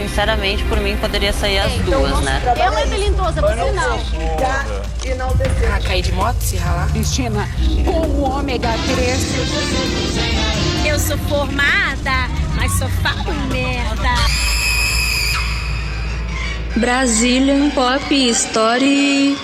sinceramente, por mim, poderia sair as então, duas, né? Ela é melindosa, você não. Já enalteceu. Ah, cair de moto, se ralar. Cristina, como ômega 3. Eu sou formada, mas só falo merda. Brazilian Pop Story.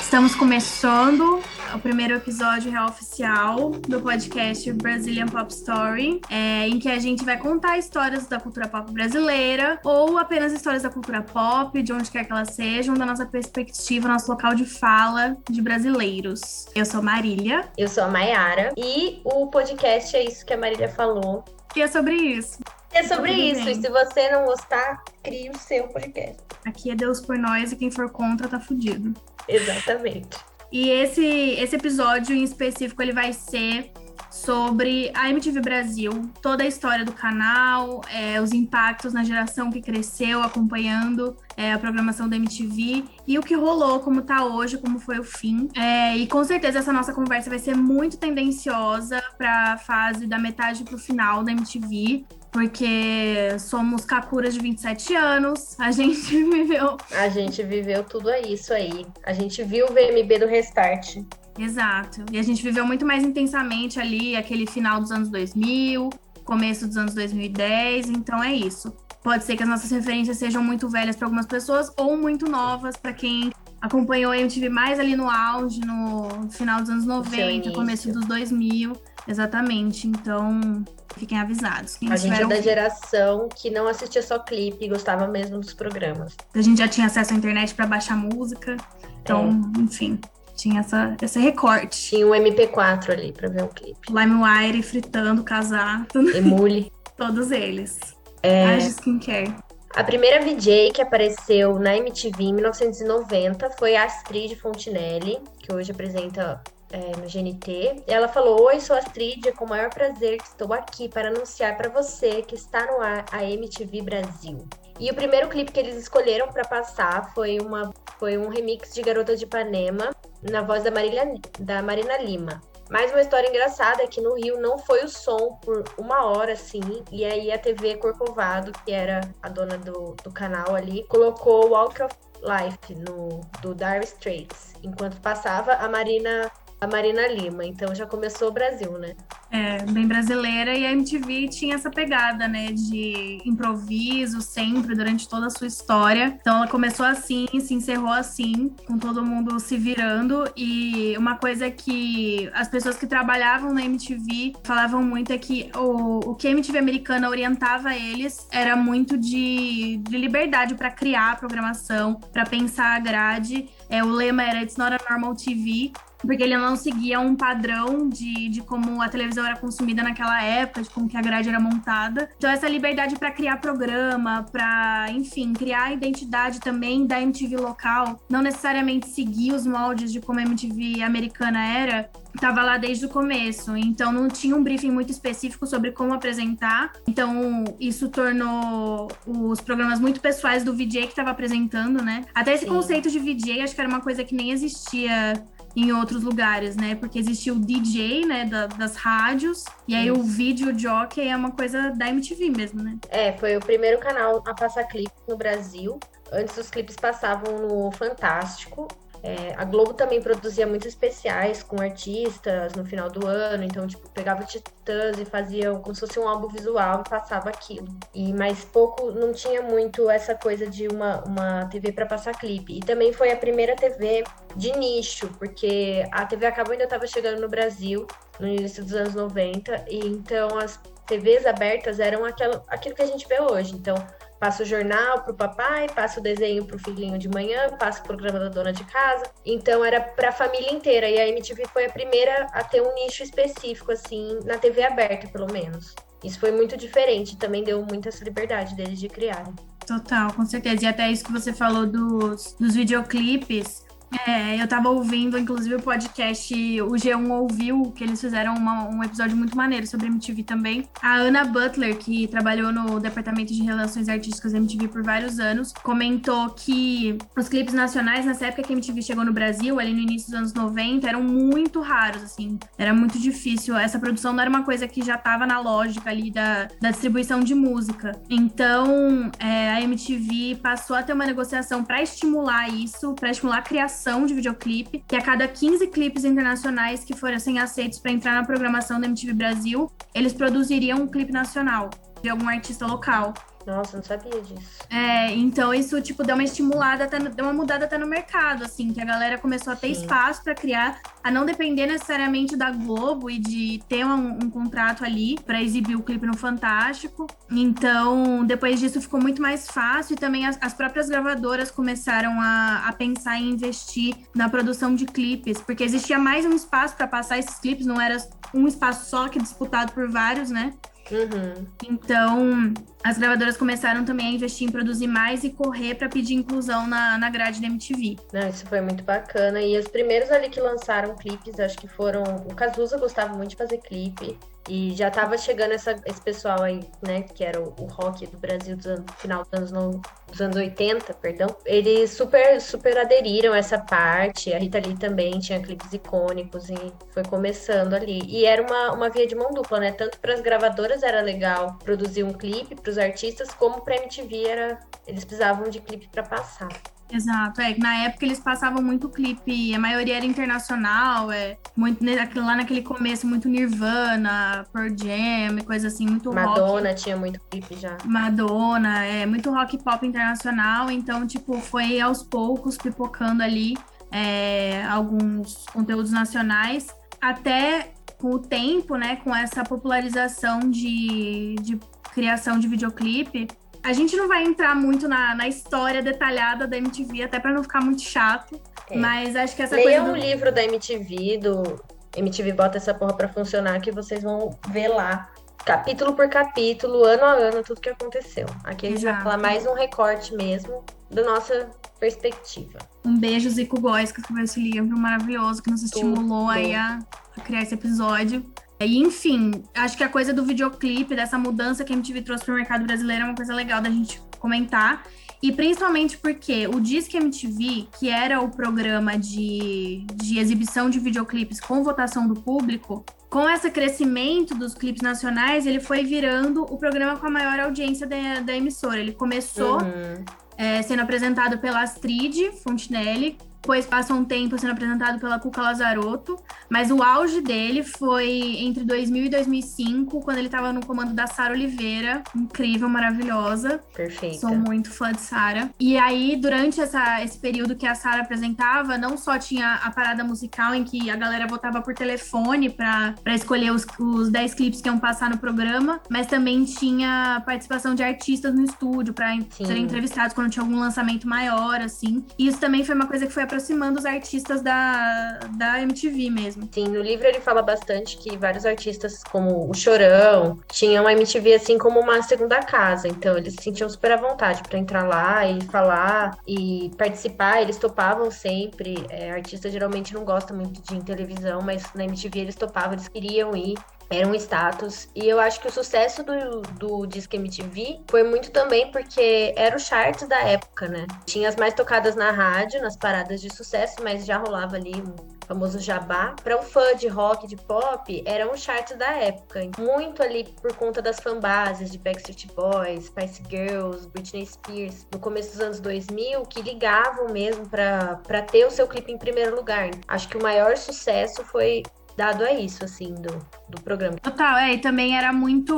Estamos começando o primeiro episódio real oficial do podcast Brazilian Pop Story, é, em que a gente vai contar histórias da cultura pop brasileira ou apenas histórias da cultura pop, de onde quer que elas sejam, da nossa perspectiva, nosso local de fala de brasileiros. Eu sou Marília. Eu sou a Mayara. E o podcast é isso que a Marília falou. E é sobre isso. É sobre Tudo isso. Bem. E se você não gostar, crie o seu podcast. Aqui é Deus por nós e quem for contra tá fudido. Exatamente. E esse, esse episódio em específico ele vai ser sobre a MTV Brasil, toda a história do canal, é, os impactos na geração que cresceu acompanhando é, a programação da MTV e o que rolou, como tá hoje, como foi o fim. É, e com certeza essa nossa conversa vai ser muito tendenciosa para a fase da metade para o final da MTV porque somos Kakuras de 27 anos, a gente viveu. A gente viveu tudo isso aí. A gente viu o VMB do Restart. Exato. E a gente viveu muito mais intensamente ali aquele final dos anos 2000, começo dos anos 2010, então é isso. Pode ser que as nossas referências sejam muito velhas para algumas pessoas ou muito novas para quem acompanhou a MTV mais ali no auge, no final dos anos 90, começo dos 2000. Exatamente. Então, fiquem avisados. a gente é da geração que não assistia só clipe e gostava mesmo dos programas. A gente já tinha acesso à internet para baixar música. Então, é. enfim, tinha essa, esse recorte. Tinha um MP4 ali para ver o clipe. LimeWire, fritando, casar. Emule. Todos eles. É... Skincare. A primeira VJ que apareceu na MTV em 1990 foi a Astrid Fontinelli, que hoje apresenta é, no GNT. Ela falou: Oi, sou Astrid, é com o maior prazer que estou aqui para anunciar para você que está no ar a MTV Brasil. E o primeiro clipe que eles escolheram para passar foi, uma, foi um remix de Garota de Ipanema, na voz da, Marília, da Marina Lima. Mais uma história engraçada é que no Rio não foi o som por uma hora, assim, e aí a TV Corcovado, que era a dona do, do canal ali, colocou Walk of Life no, do Dire Straits. Enquanto passava, a Marina a Marina Lima. Então já começou o Brasil, né? É, bem brasileira. E a MTV tinha essa pegada, né? De improviso sempre, durante toda a sua história. Então ela começou assim, se encerrou assim, com todo mundo se virando. E uma coisa que as pessoas que trabalhavam na MTV falavam muito é que o, o que a MTV americana orientava eles era muito de, de liberdade para criar a programação, para pensar a grade. É, o lema era It's not a normal TV, porque ele não seguia um padrão de, de como a televisão era consumida naquela época, de como que a grade era montada. Então essa liberdade para criar programa, para, enfim, criar a identidade também da MTV local, não necessariamente seguir os moldes de como a MTV americana era, estava lá desde o começo. Então não tinha um briefing muito específico sobre como apresentar. Então isso tornou os programas muito pessoais do VJ que estava apresentando, né? Até esse Sim. conceito de VJ acho que era uma coisa que nem existia em outros lugares, né? Porque existia o DJ, né, da, das rádios, e aí Isso. o vídeo jockey é uma coisa da MTV mesmo, né? É, foi o primeiro canal a passar clipe no Brasil. Antes os clipes passavam no Fantástico, é, a Globo também produzia muitos especiais com artistas no final do ano, então, tipo, pegava Titãs e fazia como se fosse um álbum visual e passava aquilo. E mais pouco, não tinha muito essa coisa de uma, uma TV para passar clipe. E também foi a primeira TV de nicho, porque a TV a cabo ainda estava chegando no Brasil no início dos anos 90, e então as TVs abertas eram aquilo, aquilo que a gente vê hoje. Então, Passa o jornal pro papai, passa o desenho pro filhinho de manhã, passa o programa da dona de casa. Então era pra família inteira. E a MTV foi a primeira a ter um nicho específico, assim, na TV aberta, pelo menos. Isso foi muito diferente, também deu muita liberdade deles de criarem. Total, com certeza. E até isso que você falou dos, dos videoclipes, É, eu tava ouvindo, inclusive, o podcast O G1 Ouviu, que eles fizeram uma, um episódio muito maneiro sobre MTV também. A Ana Butler, que trabalhou no Departamento de Relações Artísticas da MTV por vários anos, comentou que os clipes nacionais, nessa época que a MTV chegou no Brasil, ali no início dos anos 90, eram muito raros, assim. Era muito difícil. Essa produção não era uma coisa que já tava na lógica ali da, da distribuição de música. Então, é, a MTV passou a ter uma negociação para estimular isso, para estimular a criação de videoclipe, que a cada 15 clipes internacionais que fossem aceitos para entrar na programação da MTV Brasil, eles produziriam um clipe nacional de algum artista local. Nossa, não sabia disso. É, então isso, tipo, deu uma estimulada, no, deu uma mudada até no mercado, assim, que a galera começou a ter Sim. espaço para criar, a não depender necessariamente da Globo e de ter um, um contrato ali para exibir o clipe no Fantástico. Então, depois disso ficou muito mais fácil e também as, as próprias gravadoras começaram a, a pensar em investir na produção de clipes, porque existia mais um espaço para passar esses clipes, não era um espaço só que disputado por vários, né? Uhum. Então, as gravadoras começaram também a investir em produzir mais e correr para pedir inclusão na, na grade da MTV. Isso foi muito bacana. E os primeiros ali que lançaram clipes, acho que foram. O Cazuza gostava muito de fazer clipe. E já tava chegando essa- esse pessoal aí, né? Que era o, o rock do Brasil dos anos, final dos anos, no- dos anos 80, perdão. Eles super, super aderiram a essa parte. A Rita Lee também tinha clipes icônicos e foi começando ali. E era uma, uma via de mão dupla, né? Tanto para as gravadoras era legal produzir um clipe para os artistas, como para MTV era. Eles precisavam de clipe para passar. Exato, é. Na época eles passavam muito clipe, a maioria era internacional, é muito lá naquele começo, muito Nirvana, Pearl Jam, coisa assim, muito rock. Madonna tinha muito clipe já. Madonna, é muito rock pop internacional, então, tipo, foi aos poucos pipocando ali é, alguns conteúdos nacionais, até com o tempo, né, com essa popularização de, de criação de videoclipe. A gente não vai entrar muito na, na história detalhada da MTV, até para não ficar muito chato, É. mas acho que essa Leia coisa um do... livro da MTV, do MTV Bota Essa Porra Pra Funcionar, que vocês vão ver lá, capítulo por capítulo, ano a ano, tudo que aconteceu. Aqui a gente vai falar mais um recorte mesmo da nossa perspectiva. Um beijo, Zico Góes, que escreveu esse livro maravilhoso, que nos estimulou aí a, a criar esse episódio. E, enfim, acho que a coisa do videoclipe, dessa mudança que a MTV trouxe para o mercado brasileiro é uma coisa legal da gente comentar. E principalmente porque o Disque MTV, que era o programa de, de exibição de videoclipes com votação do público, com esse crescimento dos clipes nacionais, ele foi virando o programa com a maior audiência da, da emissora. Ele começou Uhum. é, sendo apresentado pela Astrid Fontinelli, depois passa um tempo sendo apresentado pela Cuca Lazarotto, mas o auge dele foi entre 2000 e 2005, quando ele estava no comando da Sara Oliveira, incrível, maravilhosa. Perfeita. Sou muito fã de Sara. E aí, durante essa, esse período que a Sara apresentava, não só tinha a parada musical em que a galera votava por telefone pra pra escolher os, os 10 clipes que iam passar no programa, mas também tinha participação de artistas no estúdio Sim. serem entrevistados quando tinha algum lançamento maior, assim. E isso também foi uma coisa que foi aproximando os artistas da, da MTV mesmo. Sim, no livro ele fala bastante que vários artistas, como o Chorão, tinham a MTV assim como uma segunda casa. Então eles se sentiam super à vontade para entrar lá e falar e participar. Eles topavam sempre. É, artista geralmente não gosta muito de ir em televisão, mas na MTV eles topavam, eles queriam ir. Era um status. E eu acho que o sucesso do, do Disque MTV foi muito também porque era o charts da época, né? Tinha as mais tocadas na rádio, nas paradas de sucesso, mas já rolava ali um famoso jabá. Para um fã de rock, de pop, eram os charts da época. Muito ali por conta das fanbases de Backstreet Boys, Spice Girls, Britney Spears, no começo dos anos 2000, que ligavam mesmo para ter o seu clipe em primeiro lugar. Acho que o maior sucesso foi dado a isso, assim, do, do programa. Total, é, e também era muito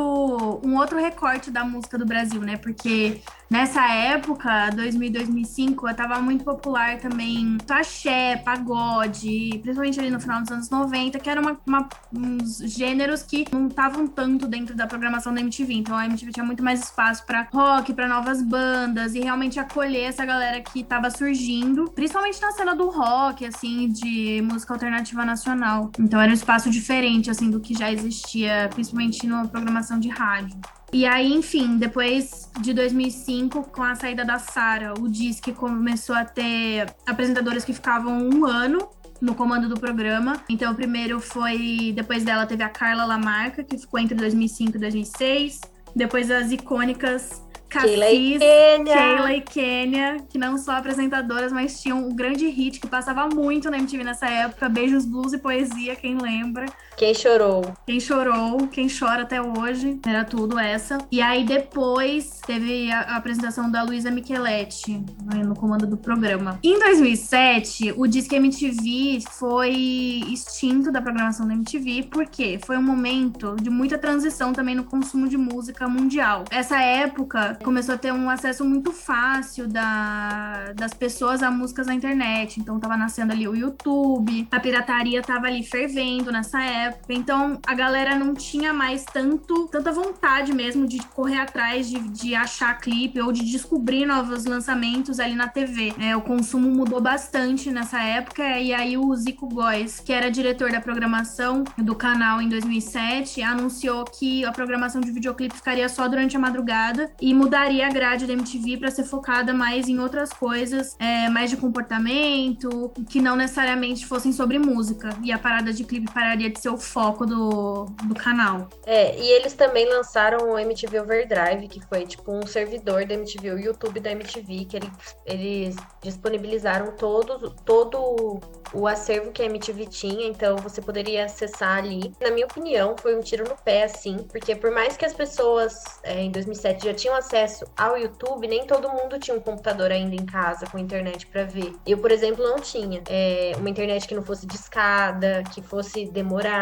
um outro recorte da música do Brasil, né? Porque nessa época, 2000 2005, tava muito popular também axé, pagode, principalmente ali no final dos anos 90, que eram uns gêneros que não estavam tanto dentro da programação da MTV. Então a MTV tinha muito mais espaço pra rock, pra novas bandas e realmente acolher essa galera que tava surgindo, principalmente na cena do rock, assim, de música alternativa nacional. Então era um espaço diferente, assim, do que já existia, principalmente na programação de rádio. E aí, enfim, depois de 2005, com a saída da Sara, o Disque começou a ter apresentadoras que ficavam um ano no comando do programa. Então, o primeiro foi. Depois dela teve a Carla Lamarca, que ficou entre 2005 e 2006. Depois as icônicas Keila e Cassis, Kênia. Keila e Kênia, que não só apresentadoras, mas tinham um grande hit que passava muito na MTV nessa época. Beijos, blues e poesia, quem lembra. Quem chorou? Quem chorou, quem chora até hoje, era tudo essa. E aí depois teve a, a apresentação da Luísa Micheletti né, no comando do programa. Em 2007, o Disque MTV foi extinto da programação da MTV, porque foi um momento de muita transição também no consumo de música mundial. Essa época começou a ter um acesso muito fácil da, das pessoas a músicas na internet. Então tava nascendo ali o YouTube, a pirataria tava ali fervendo nessa época. Então a galera não tinha mais tanto, tanta vontade mesmo de correr atrás de, de achar clipe ou de descobrir novos lançamentos ali na TV. É, o consumo mudou bastante nessa época e aí o Zico Góes, que era diretor da programação do canal em 2007, anunciou que a programação de videoclipe ficaria só durante a madrugada e mudaria a grade da MTV para ser focada mais em outras coisas, é, mais de comportamento, que não necessariamente fossem sobre música. E a parada de clipe pararia de ser o foco do, do canal. É, e eles também lançaram o MTV Overdrive, que foi tipo um servidor da MTV, o YouTube da MTV, que eles, eles disponibilizaram todo, todo o acervo que a MTV tinha, então você poderia acessar ali. Na minha opinião, foi um tiro no pé, assim, porque por mais que as pessoas é, em 2007 já tinham acesso ao YouTube, nem todo mundo tinha um computador ainda em casa com internet para ver. Eu, por exemplo, não tinha. É, uma internet que não fosse discada, que fosse demorar,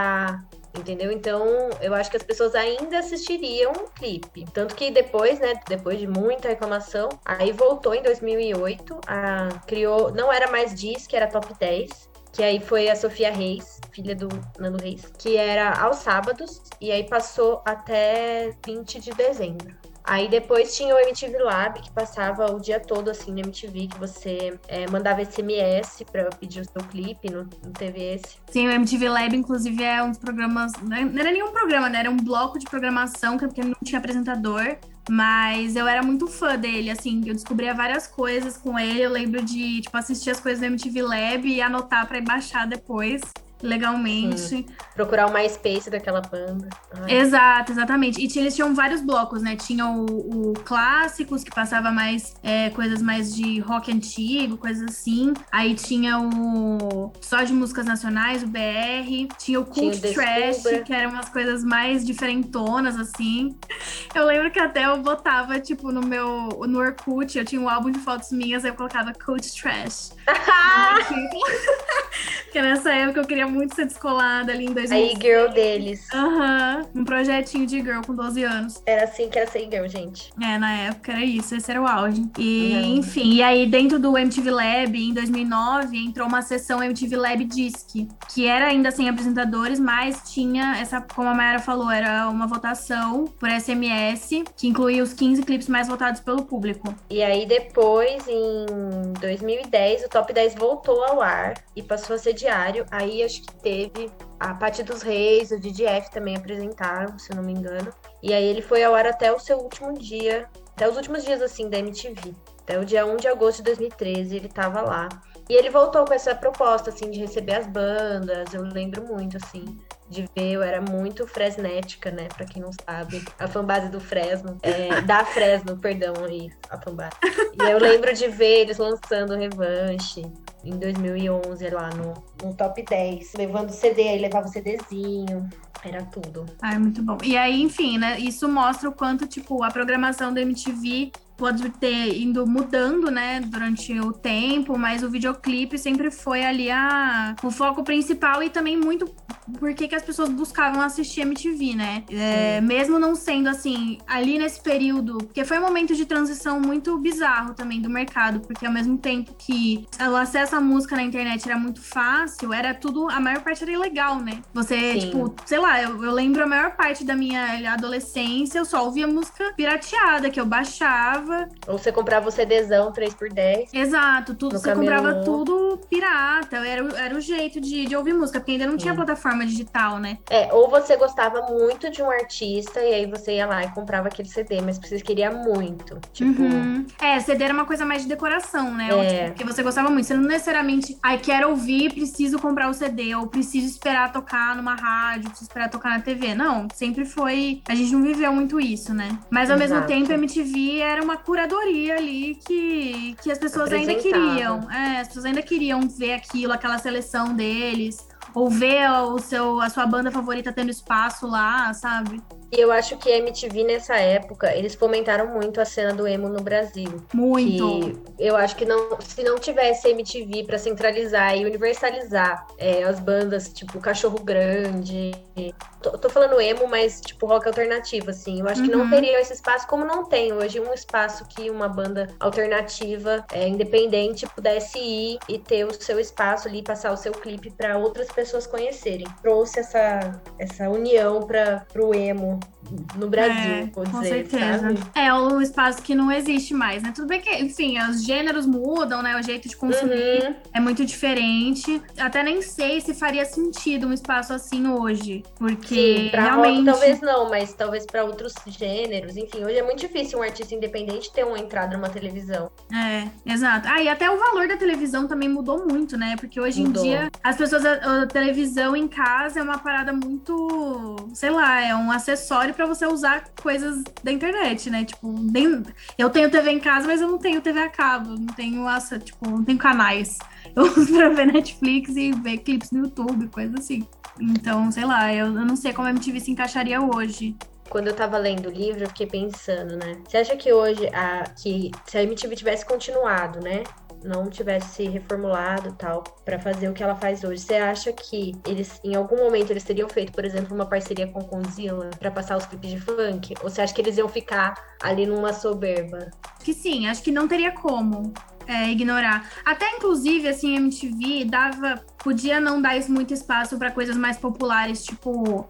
Entendeu? Então, eu acho que as pessoas ainda assistiriam o clipe. Tanto que depois, né, depois de muita reclamação, aí voltou em 2008, a, criou, não era mais Disque, era Top 10. Que aí foi a Sofia Reis, filha do Nando Reis, que era aos sábados, e aí passou até 20 de dezembro. Aí depois tinha o MTV Lab, que passava o dia todo assim no MTV, que você é, mandava SMS pra pedir o seu clipe no, no TVS. Sim, o MTV Lab, inclusive, é um dos programas. né, Não era nenhum programa, né? Era um bloco de programação, que- porque não tinha apresentador. Mas eu era muito fã dele, assim, eu descobria várias coisas com ele. Eu lembro de, tipo, assistir as coisas do MTV Lab e anotar ir baixar depois, legalmente. Procurar o MySpace daquela banda. Ai, Exato, exatamente. E tinha- eles tinham vários blocos, né? Tinha o, o clássicos, que passava mais é, coisas mais de rock antigo, coisas assim. Aí tinha o só de músicas nacionais, o BR. Tinha o Tinha o Cult Trash, Descubra. que eram umas coisas mais diferentonas, assim. Eu lembro que até eu botava, tipo, no meu no Orkut, eu tinha um álbum de fotos minhas, aí eu colocava Cult Trash. Porque nessa época eu queria muito ser descolada ali em 2000. Aí, girl deles. Aham, um projetinho de girl com 12 anos. Era assim que era ser girl, gente. É, na época era isso, esse era o auge. E, Uhum. enfim, e aí dentro do MTV Lab, em 2009, entrou uma sessão MTV Lab Disc, que era ainda sem apresentadores, mas tinha essa, como a Mayara falou, era uma votação por SMS, que incluía os 15 clipes mais votados pelo público. E aí depois, em 2010, o Top 10 voltou ao ar e passou a ser diário. Aí acho que teve a Paty dos Reis, o DDF também apresentaram, se não me engano. E aí ele foi ao ar até o seu último dia, até os últimos dias assim da MTV. Até o dia 1 de agosto de 2013 ele tava lá. E ele voltou com essa proposta assim de receber as bandas. Eu lembro muito assim de ver, eu era muito fresnética, né? Pra quem não sabe, a fanbase do Fresno, é, da Fresno, perdão, aí, a fanbase. E eu lembro de ver eles lançando Revanche em 2011 lá no, no top 10, levando CD, aí levava CDzinho, era tudo. Ah, é muito bom. E aí, enfim, né? Isso mostra o quanto, tipo, a programação da MTV pode ter indo mudando, né, durante o tempo, mas o videoclipe sempre foi ali a, o foco principal e também muito porque que as pessoas buscavam assistir MTV, né? É, mesmo não sendo assim, ali nesse período, porque foi um momento de transição muito bizarro também do mercado, porque ao mesmo tempo que o acesso à música na internet era muito fácil, era tudo, a maior parte era ilegal, né? Você, Sim. tipo, sei lá, eu, eu lembro a maior parte da minha adolescência, eu só ouvia música pirateada, que eu baixava. Ou você comprava o CDzão 3x10. Exato, tudo, você comprava camelô. tudo pirata. Era, o- era o jeito de, de ouvir música, porque ainda não tinha Sim. plataforma forma digital, né? É, ou você gostava muito de um artista e aí você ia lá e comprava aquele CD, mas você queria muito. Tipo, Uhum. É, CD era uma coisa mais de decoração, né? É. Ou, tipo, Porque você gostava muito. Você não necessariamente, ai, quero ouvir, preciso comprar o CD, ou preciso esperar tocar numa rádio, preciso esperar tocar na TV. Não, sempre foi. A gente não viveu muito isso, né? Mas ao mesmo Exato. tempo, a MTV era uma curadoria ali que, que as pessoas ainda queriam. É, as pessoas ainda queriam ver aquilo, aquela seleção deles. Ou ver o seu, a sua banda favorita tendo espaço lá, sabe? E eu acho que a MTV nessa época, eles fomentaram muito a cena do emo no Brasil. Muito. Eu acho que não, se não tivesse MTV pra centralizar e universalizar é, as bandas, tipo Cachorro Grande. Tô, tô falando emo, mas tipo rock alternativo, assim. Eu acho que não Uhum. teria esse espaço, como não tem hoje um espaço que uma banda alternativa, é, independente, pudesse ir e ter o seu espaço ali, passar o seu clipe pra outras pessoas conhecerem. Trouxe essa, essa união para pro emo no Brasil, É, vou com dizer, certeza. sabe? É um espaço que não existe mais, né? Tudo bem que, enfim, os gêneros mudam, né? O jeito de consumir Uhum. é muito diferente. Até nem sei se faria sentido um espaço assim hoje, porque Sim, pra realmente rock talvez não, mas talvez pra outros gêneros. Enfim, hoje é muito difícil um artista independente ter uma entrada numa televisão. É, exato. Ah, e até o valor da televisão também mudou muito, né? Porque hoje Mudou. em dia as pessoas a, a televisão em casa é uma parada muito, sei lá, é um acessório pra você usar coisas da internet, né? Tipo, nem, eu tenho TV em casa, mas eu não tenho TV a cabo, não tenho essa, tipo, não tenho canais. Eu uso pra ver Netflix e ver clipes no YouTube, coisa assim. Então, sei lá, eu, eu não sei como a MTV se encaixaria hoje. Quando eu tava lendo o livro, eu fiquei pensando, né? Você acha que hoje, a, que se a MTV tivesse continuado, né? Não tivesse reformulado tal, pra fazer o que ela faz hoje, você acha que eles, em algum momento, eles teriam feito, por exemplo, uma parceria com Conzilla pra passar os clipes de funk? Ou você acha que eles iam ficar ali numa soberba? que sim, acho que não teria como é, ignorar. Até inclusive, assim, a MTV dava. Podia não dar muito espaço para coisas mais populares, tipo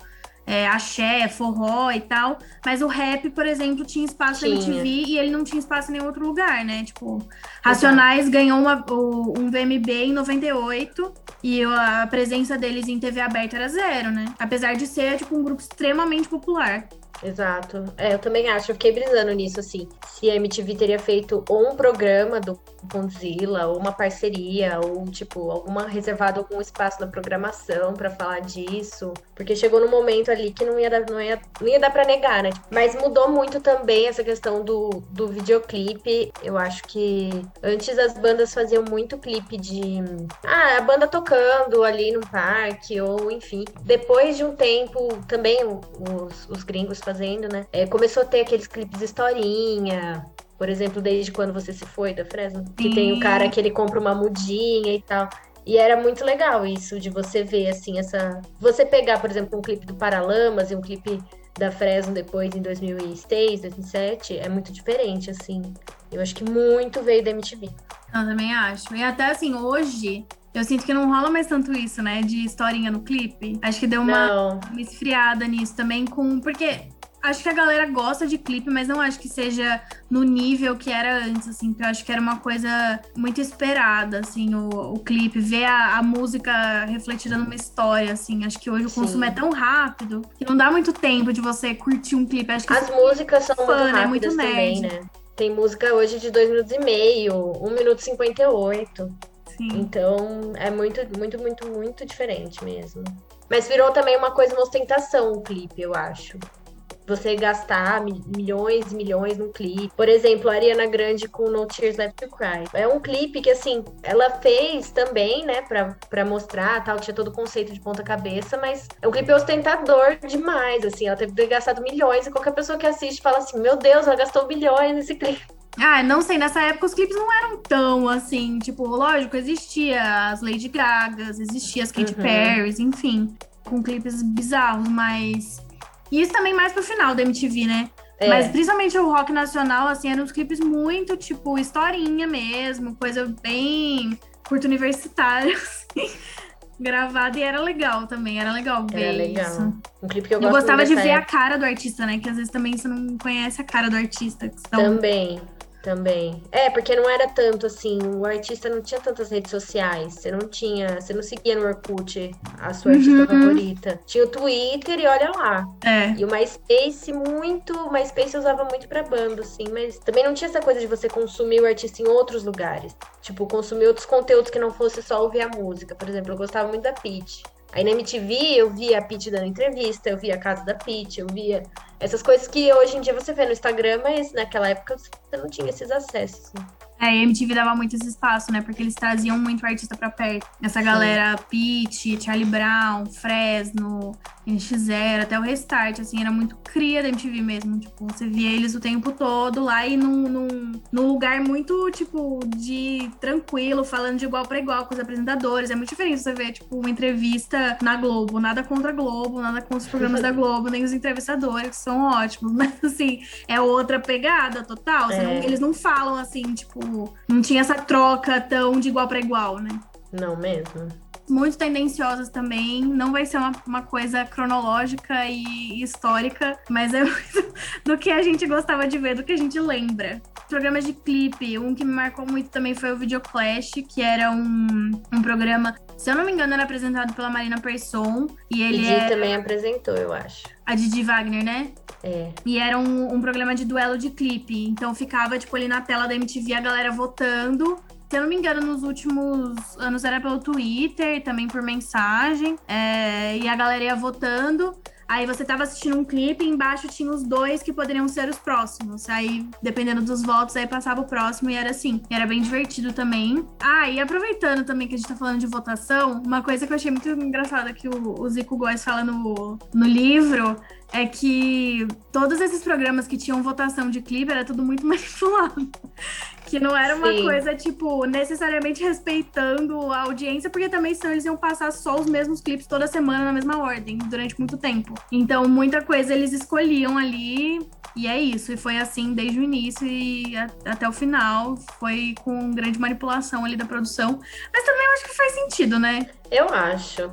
é, axé, forró e tal. Mas o rap, por exemplo, tinha espaço na Tinha. MTV e ele não tinha espaço em nenhum outro lugar, né? Tipo, Racionais ganhou uma- o- um VMB em 98 e a presença deles em TV aberta era zero, né? Apesar de ser, tipo, um grupo extremamente popular. Exato. É, eu também acho, eu fiquei brisando nisso, assim. Se a MTV teria feito ou um programa do Conzilla, ou uma parceria, ou, tipo, alguma reservado algum espaço na programação pra falar disso. Porque chegou num momento ali que não ia dar, não ia, não ia dar pra negar, né? Mas mudou muito também essa questão do, do videoclipe. Eu acho que antes as bandas faziam muito clipe de. Ah, a banda tocando ali no parque, ou enfim. Depois de um tempo, também os, os gringos fazendo, né? É, começou a ter aqueles clipes historinha. Por exemplo, desde quando você se foi da Fresno. Que tem o Sim. cara que ele compra uma mudinha e tal. E era muito legal isso, de você ver, assim, essa. Você pegar, por exemplo, um clipe do Paralamas e um clipe da Fresno depois em 2006, 2007, é muito diferente, assim. Eu acho que muito veio da MTV. Eu também acho. E até assim, hoje, eu sinto que não rola mais tanto isso, né? De historinha no clipe. Acho que deu uma, uma esfriada nisso também, com. Porque acho que a galera gosta de clipe, mas não acho que seja no nível que era antes, assim. Porque eu acho que era uma coisa muito esperada, assim, o, o clipe, ver a, a música refletida numa história, assim. Acho que hoje o Sim. consumo é tão rápido que não dá muito tempo de você curtir um clipe. Acho que as músicas são muito fã, né? rápidas Muito também, né? Tem música hoje de dois minutos e meio, um minuto e 58. Sim. Então é muito, muito, muito, muito diferente mesmo. Mas virou também uma coisa, uma ostentação o clipe, eu acho. Você gastar mi- milhões e milhões num clipe. Por exemplo, a Ariana Grande com No Tears Left to Cry. É um clipe que, assim, ela fez também, né, pra, pra mostrar, tal, tinha todo o conceito de ponta cabeça, mas é um clipe ostentador demais, assim. Ela teve gastado milhões e qualquer pessoa que assiste fala assim, meu Deus, ela gastou bilhões nesse clipe. Ah, não sei, nessa época os clipes não eram tão assim, tipo, lógico, existia as Lady Gagas, existia as Katy Uhum. Perry, enfim, com clipes bizarros, mas e isso também mais pro final da MTV, né? É. Mas principalmente o rock nacional, assim, eram uns clipes muito, tipo, historinha mesmo, coisa bem curto universitária, assim, gravada e era legal também, era legal ver Era legal. isso. Um clipe que eu, Eu, gostava de ver a época cara do artista, né? Que às vezes também você não conhece a cara do artista. Também. Também. É, porque não era tanto assim, o artista não tinha tantas redes sociais. Você não tinha, você não seguia no Orkut a sua artista Uhum. favorita. Tinha o Twitter e olha lá. É. E o MySpace muito, o MySpace eu usava muito pra banda, assim, mas também não tinha essa coisa de você consumir o artista em outros lugares. Tipo, consumir outros conteúdos que não fosse só ouvir a música. Por exemplo, eu gostava muito da Pitty. Aí na MTV eu via a Pitty dando entrevista, eu via a casa da Pitty, eu via essas coisas que hoje em dia você vê no Instagram, mas naquela época você não tinha esses acessos. né? É, a MTV dava muito esse espaço, né? Porque eles traziam muito o artista pra perto. Essa galera, Pitty, Charlie Brown, Fresno, NX0, até o Restart, assim, era muito cria da MTV mesmo. Tipo, você via eles o tempo todo lá e num, num, num lugar muito, tipo, de tranquilo, falando de igual pra igual com os apresentadores. É muito diferente você ver, tipo, uma entrevista na Globo. Nada contra a Globo, nada contra os programas da Globo, nem os entrevistadores, que são ótimos. Mas, assim, é outra pegada total. Você não- É. eles não falam assim, tipo, não tinha essa troca tão de igual pra igual, né? Não mesmo? Muito tendenciosas também. Não vai ser uma, uma coisa cronológica e histórica, mas é muito do que a gente gostava de ver, do que a gente lembra. Programas de clipe, um que me marcou muito também foi o Videoclash, que era um, um programa, se eu não me engano, era apresentado pela Marina Persson. E ele Di é também apresentou, eu acho. a Didi Wagner, né? É. E era um, um programa de duelo de clipe. Então ficava, tipo, ali na tela da MTV a galera votando. Se eu não me engano, nos últimos anos era pelo Twitter, também por mensagem. É, e a galera ia votando. Aí você tava assistindo um clipe e embaixo tinha os dois que poderiam ser os próximos. Aí, dependendo dos votos, aí passava o próximo e era assim. E era bem divertido também. Ah, e aproveitando também que a gente tá falando de votação, uma coisa que eu achei muito engraçada que o, Zico Góes fala no, no livro é que todos esses programas que tinham votação de clipe era tudo muito manipulado. Que não era uma Sim. coisa, tipo, necessariamente respeitando a audiência, porque também senão eles iam passar só os mesmos clipes toda semana na mesma ordem, durante muito tempo. Então, muita coisa eles escolhiam ali, e é isso. E foi assim desde o início e a- até o final. Foi com grande manipulação ali da produção. Mas também eu acho que faz sentido, né? Eu acho.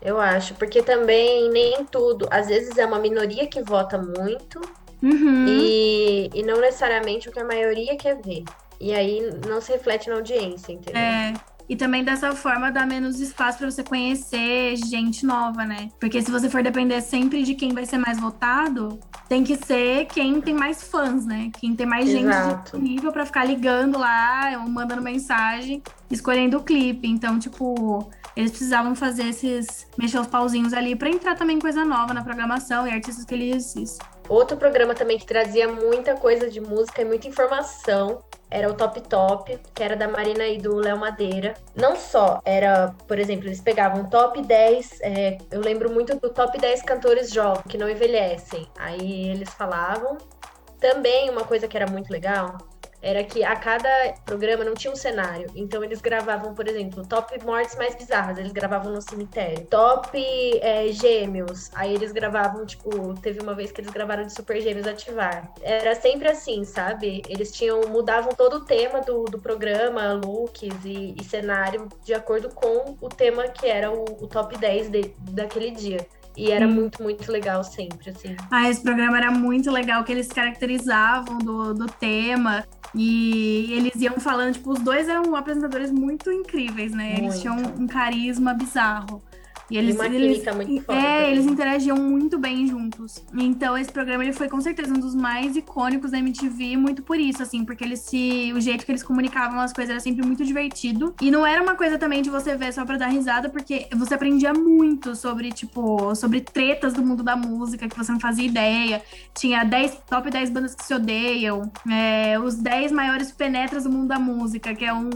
Eu acho, porque também nem tudo, às vezes é uma minoria que vota muito Uhum. e, e não necessariamente o que a maioria quer ver. E aí não se reflete na audiência, entendeu? É. E também dessa forma dá menos espaço pra você conhecer gente nova, né? Porque se você for depender sempre de quem vai ser mais votado, tem que ser quem tem mais fãs, né? Quem tem mais gente Exato. disponível pra ficar ligando lá, ou mandando mensagem, escolhendo o clipe. Então, tipo, eles precisavam fazer esses mexer os pauzinhos ali pra entrar também coisa nova na programação e artistas que eles Outro programa também que trazia muita coisa de música e muita informação era o Top Top, que era da Marina e do Léo Madeira. Não só era, por exemplo, eles pegavam top 10, é, eu lembro muito do top 10 cantores jovens que não envelhecem. Aí eles falavam. Também uma coisa que era muito legal era que a cada programa não tinha um cenário. Então eles gravavam, por exemplo, top mortes mais bizarras, eles gravavam no cemitério. Top é, gêmeos, aí eles gravavam, tipo, teve uma vez que eles gravaram de Super Gêmeos ativar. Era sempre assim, sabe? Eles tinham, mudavam todo o tema do, do programa, looks e, e cenário, de acordo com o tema que era o, o top 10 de- daquele dia. E era Hum. muito, muito legal sempre, assim. Ah, esse programa era muito legal, que eles caracterizavam do, do tema. E eles iam falando, tipo, os dois eram apresentadores muito incríveis, né? Eles Muito. tinham um carisma bizarro. E eles, uma eles, muito é, eles interagiam muito bem juntos. Então esse programa ele foi com certeza um dos mais icônicos da MTV, muito por isso, assim, porque eles se, o jeito que eles comunicavam as coisas era sempre muito divertido. E não era uma coisa também de você ver só pra dar risada, porque você aprendia muito sobre, tipo, sobre tretas do mundo da música que você não fazia ideia. Tinha 10, top 10 bandas que se odeiam, é, os 10 maiores penetras do mundo da música, que é um,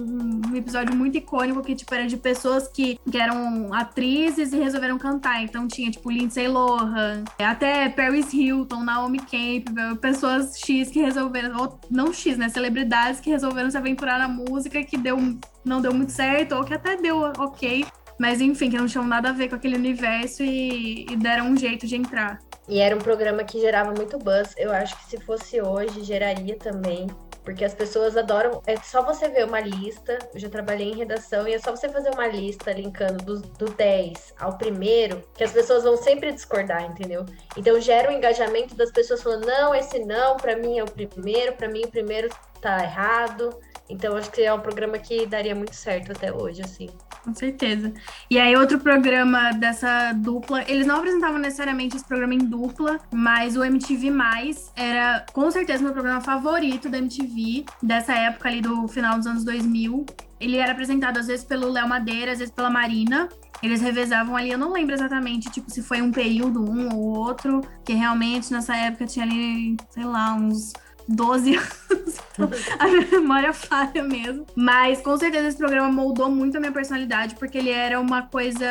um episódio muito icônico que, tipo, era de pessoas que, que eram atrizes e resolveram cantar. Então tinha, tipo, Lindsay Lohan, até Paris Hilton, Naomi Campbell, pessoas X que resolveram, ou não X, né? Celebridades que resolveram se aventurar na música que deu, não deu muito certo, ou que até deu ok. Mas enfim, que não tinham nada a ver com aquele universo e, e deram um jeito de entrar. E era um programa que gerava muito buzz. Eu acho que se fosse hoje, geraria também. Porque as pessoas adoram. É só você ver uma lista. Eu já trabalhei em redação e é só você fazer uma lista linkando do, do 10 ao primeiro, que as pessoas vão sempre discordar, entendeu? Então gera o um engajamento das pessoas falando: não, esse não, para mim é o primeiro, para mim o primeiro tá errado. Então acho que é um programa que daria muito certo até hoje, assim. Com certeza. E aí, outro programa dessa dupla, eles não apresentavam necessariamente esse programa em dupla, mas o MTV era com certeza meu programa favorito da MTV, dessa época ali do final dos anos 2000. Ele era apresentado às vezes pelo Léo Madeira, às vezes pela Marina. Eles revezavam ali, eu não lembro exatamente, tipo, se foi um período, um ou outro, que realmente nessa época tinha ali, sei lá, uns 12 anos. A minha memória falha mesmo. Mas com certeza esse programa moldou muito a minha personalidade, porque ele era uma coisa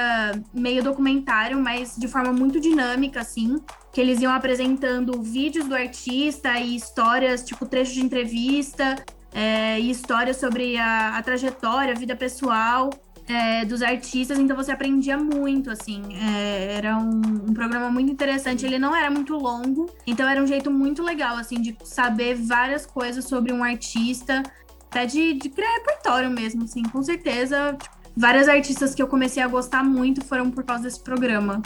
meio documentário, mas de forma muito dinâmica, assim. Que eles iam apresentando vídeos do artista e histórias, tipo, trechos de entrevista, é, e histórias sobre a, a trajetória, a vida pessoal é, dos artistas, então você aprendia muito, assim. É, era um, um, programa muito interessante. Ele não era muito longo, então era um jeito muito legal, assim, de saber várias coisas sobre um artista, até de, de criar repertório mesmo, assim, com certeza. Tipo, várias artistas que eu comecei a gostar muito foram por causa desse programa.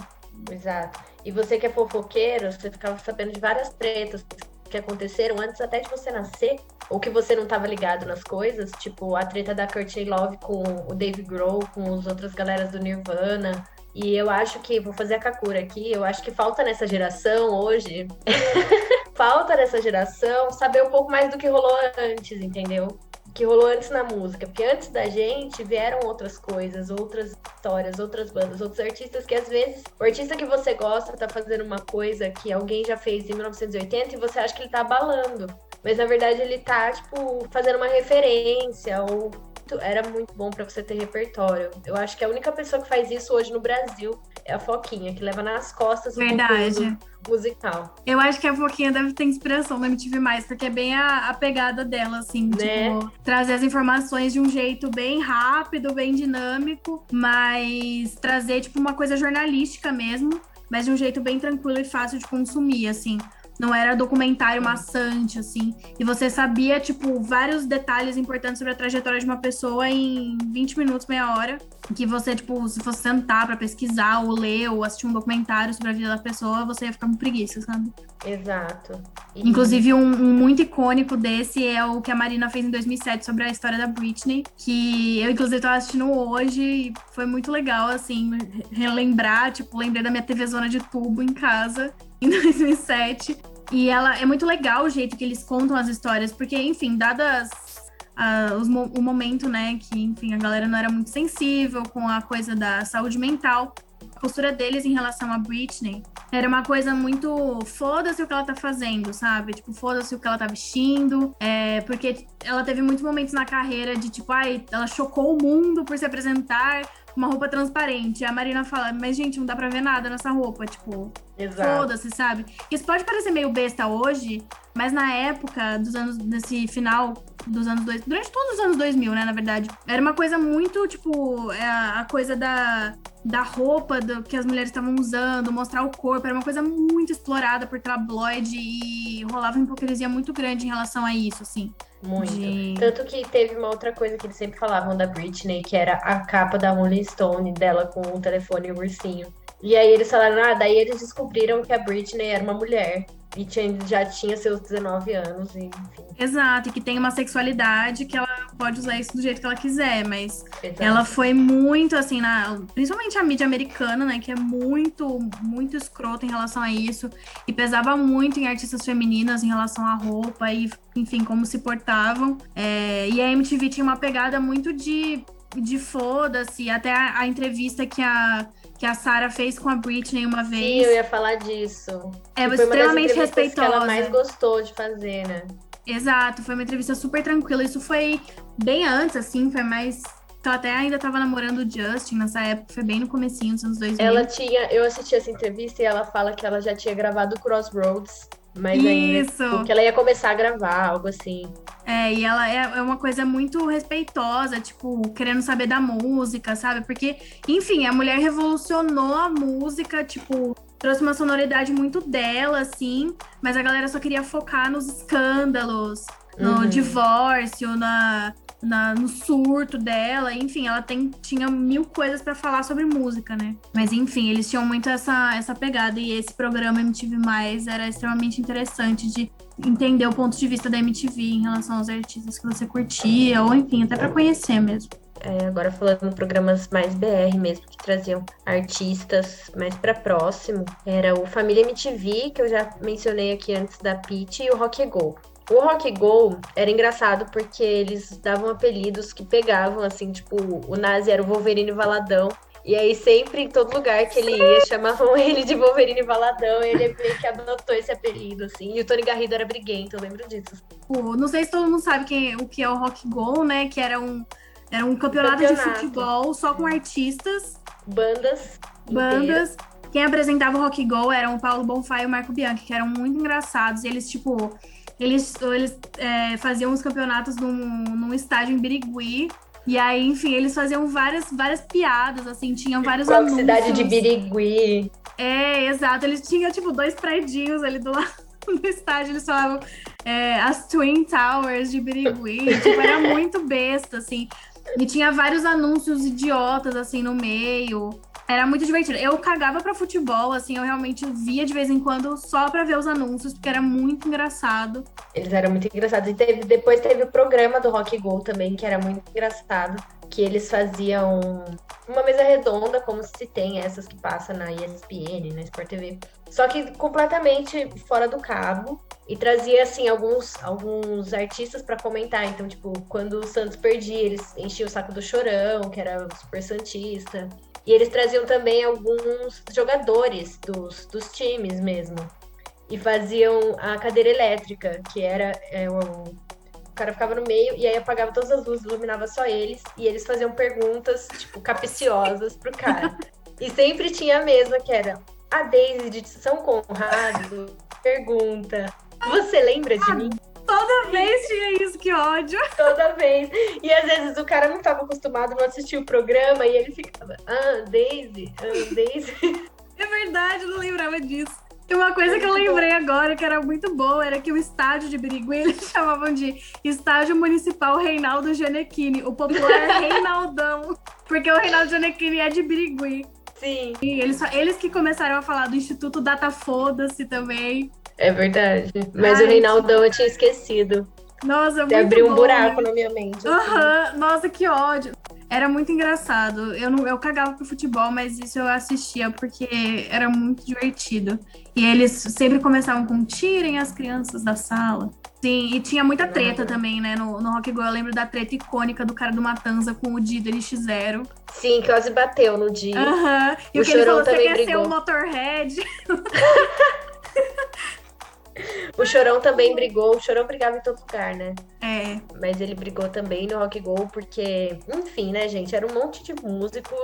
Exato. E você que é fofoqueiro, você ficava sabendo de várias tretas que aconteceram antes até de você nascer, ou que você não estava ligado nas coisas, tipo a treta da Courtney Love com o Dave Grohl, com as outras galeras do Nirvana. E eu acho que, vou fazer a Kakura aqui, eu acho que falta nessa geração hoje, falta nessa geração saber um pouco mais do que rolou antes, entendeu? Que rolou antes na música, porque antes da gente vieram outras coisas, outras histórias, outras bandas, outros artistas que às vezes o artista que você gosta tá fazendo uma coisa que alguém já fez em 1980 e você acha que ele tá abalando, mas na verdade ele tá tipo fazendo uma referência ou era muito bom para você ter repertório. Eu acho que a única pessoa que faz isso hoje no Brasil é a Foquinha, que leva nas costas o Verdade. musical. Eu acho que a Foquinha deve ter inspiração da MTV mais, porque é bem a, a pegada dela, assim, né? tipo, trazer as informações de um jeito bem rápido, bem dinâmico, mas trazer, tipo, uma coisa jornalística mesmo, mas de um jeito bem tranquilo e fácil de consumir, assim não era documentário maçante, assim. E você sabia, tipo, vários detalhes importantes sobre a trajetória de uma pessoa em 20 minutos, meia hora. Que você, tipo, se fosse sentar para pesquisar, ou ler, ou assistir um documentário sobre a vida da pessoa, você ia ficar com preguiça, sabe? Exato. E... Inclusive, um, um, muito icônico desse é o que a Marina fez em 2007 sobre a história da Britney, que eu, inclusive, tô assistindo hoje e foi muito legal, assim, relembrar, tipo, lembrei da minha TV Zona de tubo em casa em 2007. E ela é muito legal o jeito que eles contam as histórias, porque, enfim, dadas uh, os, o momento, né, que, enfim, a galera não era muito sensível com a coisa da saúde mental, a postura deles em relação a Britney era uma coisa muito foda-se o que ela tá fazendo, sabe? Tipo, foda-se o que ela tá vestindo. É, porque ela teve muitos momentos na carreira de tipo, ai, ela chocou o mundo por se apresentar uma roupa transparente. A Marina fala, mas gente, não dá pra ver nada nessa roupa. Tipo, foda-se, sabe? Isso pode parecer meio besta hoje, mas na época dos anos, desse final dos anos dois, durante todos os anos 2000, né, na verdade, era uma coisa muito, tipo, é, a coisa da, da roupa do, que as mulheres estavam usando, mostrar o corpo, era uma coisa muito explorada por tabloide e rolava uma hipocrisia muito grande em relação a isso, assim. Muito. De... Tanto que teve uma outra coisa que eles sempre falavam da Britney, que era a capa da Rolling Stone dela com o telefone e o ursinho. E aí eles falaram, ah, daí eles descobriram que a Britney era uma mulher. E tinha, já tinha seus 19 anos, e, enfim. Exato, e que tem uma sexualidade que ela pode usar isso do jeito que ela quiser, mas Exato. ela foi muito assim, na, principalmente a mídia americana, né, que é muito, muito escrota em relação a isso, e pesava muito em artistas femininas em relação à roupa e, enfim, como se portavam. É, e a MTV tinha uma pegada muito de, de foda-se, até a, a entrevista que a que a Sarah fez com a Britney uma vez. Sim, eu ia falar disso. É foi extremamente uma respeitosa. que ela mais gostou de fazer, né? Exato, foi uma entrevista super tranquila. Isso foi bem antes, assim, foi mais então até ainda tava namorando o Justin nessa época, foi bem no comecinho dos anos 2000. Ela tinha, eu assisti essa entrevista e ela fala que ela já tinha gravado Crossroads mas Isso. ainda, porque ela ia começar a gravar, algo assim. É, e ela é, é uma coisa muito respeitosa, tipo, querendo saber da música, sabe? Porque, enfim, a mulher revolucionou a música, tipo, trouxe uma sonoridade muito dela, assim, mas a galera só queria focar nos escândalos, no Uhum. divórcio, na, na- no surto dela, enfim, ela tem, tinha mil coisas pra falar sobre música, né? Mas enfim, eles tinham muito essa, essa pegada e esse programa MTV Mais era extremamente interessante de entender o ponto de vista da MTV em relação aos artistas que você curtia, ou enfim, até pra conhecer mesmo. É, agora falando programas mais BR mesmo, que traziam artistas mais pra próximo, era o Família MTV, que eu já mencionei aqui antes da Pitty, e o Rock Go. O Rock Go era engraçado porque eles davam apelidos que pegavam, assim, tipo, o Nazi era o Wolverine Valadão. E aí, sempre, em todo lugar que ele ia, chamavam ele de Wolverine Valadão. E ele meio que adotou esse apelido, assim. E o Tony Garrido era briguento, eu lembro disso. Tipo, não sei se todo mundo sabe quem, o que é o Rock Go, né? Que era um, era um campeonato, de Campeonato. futebol só com artistas, Bandas. inteiras. Quem apresentava o Rock Go eram o Paulo Bonfá e o Marco Bianchi, que eram muito engraçados. E eles, tipo, eles, eles é, faziam os campeonatos num, num estádio em Birigui. E aí, enfim, eles faziam várias, várias piadas, assim, tinham vários a anúncios. cidade de Birigui. É, exato. Eles tinham, tipo, dois predinhos ali do lado do estádio. Eles falavam é, as Twin Towers de Birigui. tipo, era muito besta, assim. E tinha vários anúncios idiotas, assim, no meio. Era muito divertido. Eu cagava pra futebol, assim, eu realmente via de vez em quando só pra ver os anúncios, porque era muito engraçado. Eles eram muito engraçados. E teve, depois teve o programa do Rock Go também, que era muito engraçado. Que eles faziam uma mesa redonda, como se tem essas que passam na ESPN, na Sport TV. Só que completamente fora do cabo. E trazia, assim, alguns, alguns artistas pra comentar. Então, tipo, quando o Santos perdia, eles enchiam o saco do Chorão, que era super santista. E eles traziam também alguns jogadores dos, dos times mesmo. E faziam a cadeira elétrica, que era é, o, o cara ficava no meio e aí apagava todas as luzes, iluminava só eles, e eles faziam perguntas, tipo, capciosas pro cara. E sempre tinha a mesma, que era a Daisy de São Conrado pergunta: Você lembra de mim? Toda vez tinha isso, que ódio. Toda vez. E às vezes o cara não estava acostumado, não assistia o programa, e ele ficava: Ah, Daisy, ah, Daisy. É verdade, eu não lembrava disso. E uma coisa que eu lembrei agora, que era muito boa, era que o estádio de Birigui, eles chamavam de Estádio Municipal Reinaldo Gianecchini, o popular Reinaldão. Porque o Reinaldo Gianecchini é de Birigui. Sim, E eles, eles que começaram a falar do Instituto Data Foda-se também. É verdade. Mas Ai, o Reinaldão eu tinha esquecido. Nossa, muito abriu um buraco na minha mente. assim. Nossa, que ódio. Era muito engraçado. Eu, não, eu cagava pro futebol, mas isso eu assistia porque era muito divertido. E eles sempre começavam com tirem as crianças da sala. Sim, e tinha muita treta Nada. também, né? No, no Rock Go, eu lembro da treta icônica do cara do Matanza com o Dida NX0. Sim, quase bateu no dia. Aham. E O o que ele falou, você quer ser brigou." um Motorhead? O Chorão também brigou. O Chorão brigava em todo lugar, né? É, Mas ele brigou também no Rock Go porque, enfim, né, gente? Era um monte de músico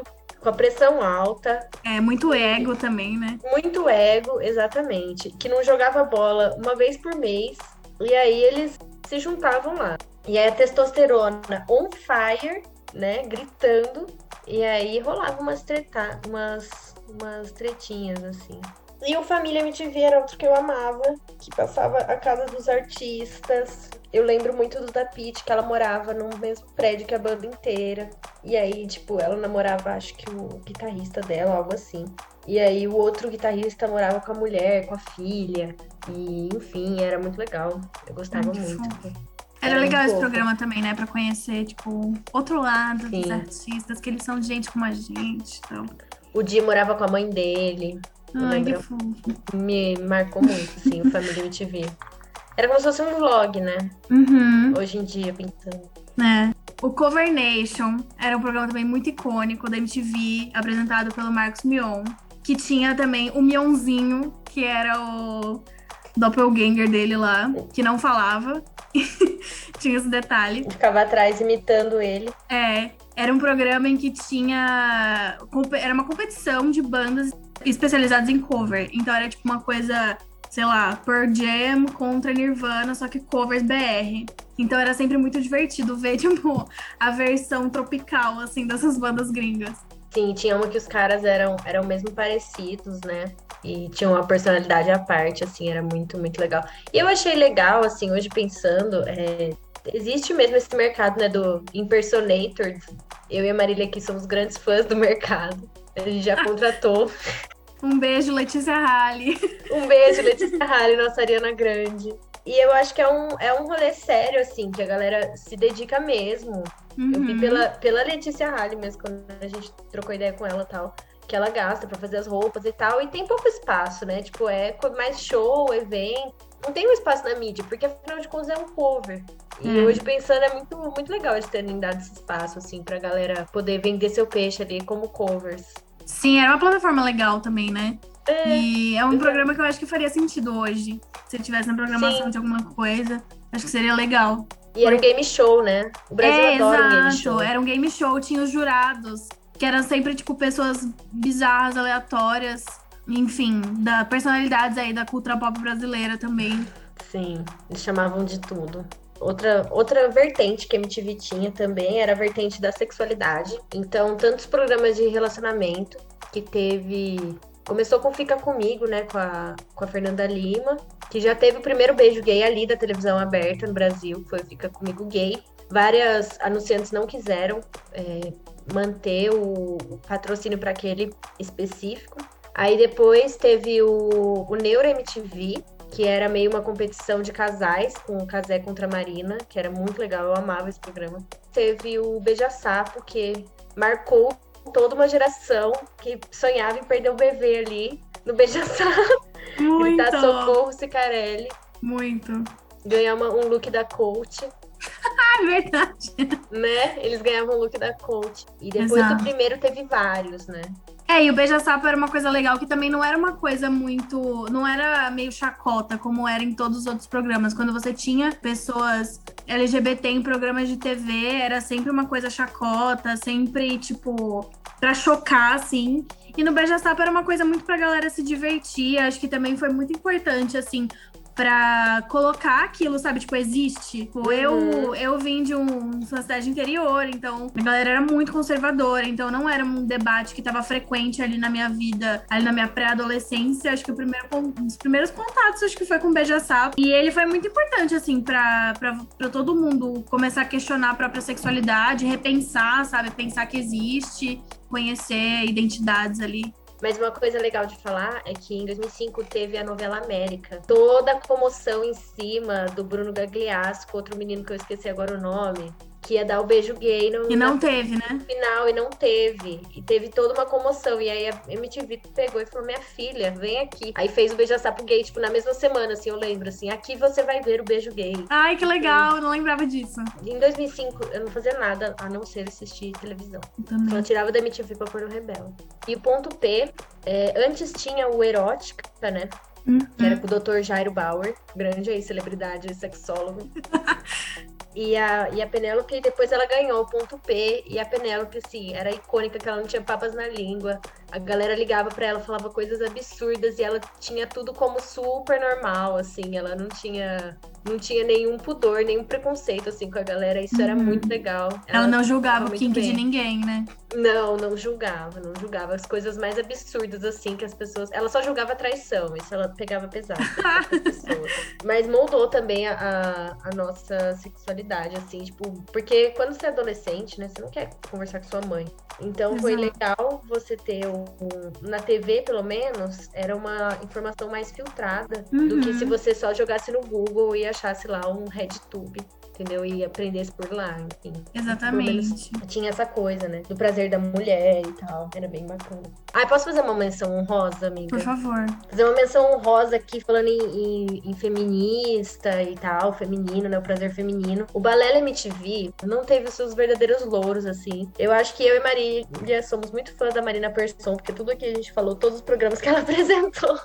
com a pressão alta, é muito ego também, né? muito ego, exatamente, que não jogava bola uma vez por mês. E aí eles se juntavam lá. E aí a testosterona on fire, né, gritando. E aí rolava umas treta, umas, umas tretinhas assim. E o Família MTV era outro que eu amava, que passava a casa dos artistas. Eu lembro muito do da Pitty, que ela morava no mesmo prédio que a banda inteira. E aí, tipo, ela namorava, acho que o guitarrista dela, algo assim. E aí o outro guitarrista morava com a mulher, com a filha. E, enfim, era muito legal. Eu gostava que muito. Era, Era legal muito esse programa também, né? Pra conhecer, tipo, outro lado dos Sim. artistas, que eles são gente como a gente. Então. O Di morava com a mãe dele. Ai, que fofo. Me marcou muito, assim, o Família MTV. Era como se fosse um vlog, né? Uhum, Hoje em dia, pensando. né? O Cover Nation era um programa também muito icônico da MTV, apresentado pelo Marcos Mion, que tinha também o Mionzinho, que era o doppelganger dele lá, que não falava. tinha esse detalhe. Ficava atrás imitando ele. É, era um programa em que tinha. Era uma competição de bandas especializadas em cover. Então era tipo uma coisa, sei lá, Pearl Jam contra Nirvana, só que covers BR. Então era sempre muito divertido ver, tipo, a versão tropical, assim, dessas bandas gringas. Sim, tinha uma que os caras eram, eram mesmo parecidos, né? E tinha uma personalidade à parte, assim, era muito, muito legal. E eu achei legal, assim, hoje pensando, é, existe mesmo esse mercado, né, do impersonator. Eu e a Marília aqui somos grandes fãs do mercado. A gente já contratou. Um beijo, Letícia Halle. Um beijo, Letícia Halle, nossa Ariana Grande. E eu acho que é um, é um rolê sério, assim, que a galera se dedica mesmo. Uhum. Eu vi pela, pela Letícia Halle mesmo, quando a gente trocou ideia com ela e tal, que ela gasta pra fazer as roupas e tal, e tem pouco espaço, né? Tipo, é mais show, evento. Não tem um espaço na mídia, porque afinal de contas é um cover. E Hum. hoje pensando, é muito, muito legal eles terem dado esse espaço, assim, pra galera poder vender seu peixe ali como covers. Sim, era uma plataforma legal também, né? É, E é um exato. programa que eu acho que faria sentido hoje. Se tivesse na programação Sim. de alguma coisa, acho que seria legal. e era um game show, né? O Brasil é, adora um game exato. show. Era um game show, tinha os jurados, que eram sempre, tipo, pessoas bizarras, aleatórias. Enfim, da personalidades aí da cultura pop brasileira também. Sim, eles chamavam de tudo. Outra, outra vertente que a MTV tinha também era a vertente da sexualidade. Então, tantos programas de relacionamento que teve. Começou com Fica Comigo, né, com a, com a Fernanda Lima, que já teve o primeiro beijo gay ali da televisão aberta no Brasil, foi Fica Comigo Gay. Várias anunciantes não quiseram é, manter o patrocínio para aquele específico. Aí depois teve o, o Neuro MTV, que era meio uma competição de casais com o Casé contra a Marina, que era muito legal, eu amava esse programa. Teve o Beija Sapo, que marcou toda uma geração que sonhava em perder o bebê ali no Beija Sapo, Muito, gritar socorro Cicarelli, muito. ganhar uma- um look da coach, Ah, é verdade. né? Eles ganhavam o look da coach. E depois Exato. do primeiro teve vários, né? É, e o Beija-Sapo era uma coisa legal que também não era uma coisa muito. Não era meio chacota, como era em todos os outros programas. Quando você tinha pessoas LGBT em programas de TV, era sempre uma coisa chacota, sempre, tipo, pra chocar, assim. E no Beija-Sapo era uma coisa muito pra galera se divertir. Acho que também foi muito importante, assim. Pra colocar aquilo, sabe? Tipo, existe. Tipo, eu, eu vim de um, uma cidade interior, então a galera era muito conservadora, então não era um debate que tava frequente ali na minha vida, ali na minha pré-adolescência. Acho que o primeiro, um dos primeiros contatos, acho que foi com o Beija-Sapo. E ele foi muito importante, assim, pra, pra, pra todo mundo começar a questionar a própria sexualidade, repensar, sabe? Pensar que existe, conhecer identidades ali. Mas uma coisa legal de falar é que em 2005 teve a novela América. Toda a comoção em cima do Bruno Gagliasso com outro menino que eu esqueci agora o nome, que ia dar o beijo gay no, E não na teve, né? final e não teve. E teve toda uma comoção. E aí a MTV pegou e falou: Minha filha, vem aqui. Aí fez o beija-sapo gay, tipo, na mesma semana, assim, eu lembro, assim, aqui você vai ver o beijo gay. Ai, que legal, eu não lembrava disso. Em 2005, eu não fazia nada a não ser assistir televisão. Eu também. Só tirava da MTV pra pôr no Rebelde. E o ponto P, é, antes tinha o Erótica, né? Que era com o Dr. Jairo Bauer, grande aí, celebridade, sexólogo. E a, e a Penélope, depois ela ganhou o ponto P. E a Penélope, assim, era icônica, que ela não tinha papas na língua. A galera ligava pra ela, falava coisas absurdas. E ela tinha tudo como super normal, assim. Ela não tinha, não tinha nenhum pudor, nenhum preconceito, assim, com a galera. Isso era Uhum. muito legal. Ela não julgava o kink bem. de ninguém, né? Não, não julgava, não julgava as coisas mais absurdas assim que as pessoas. Ela só julgava traição, isso ela pegava pesado. Mas moldou também a, a, a nossa sexualidade, assim, tipo, porque quando você é adolescente, né, você não quer conversar com sua mãe. Então foi Exato. legal você ter um, na TV, pelo menos, era uma informação mais filtrada do que Uhum. se você só jogasse no Google e achasse lá um RedTube. Entendeu? E aprendesse por lá, enfim. Exatamente. Tinha essa coisa, né? Do prazer da mulher e tal. Era bem bacana. Ah, posso fazer uma menção honrosa, amiga? Por favor. Fazer uma menção honrosa aqui, falando em, em- em feminista e tal, feminino, né? O prazer feminino. O Balela MTV não teve os seus verdadeiros louros, assim. Eu acho que eu e Marília somos muito fãs da Marina Persson, porque tudo que a gente falou, todos os programas que ela apresentou,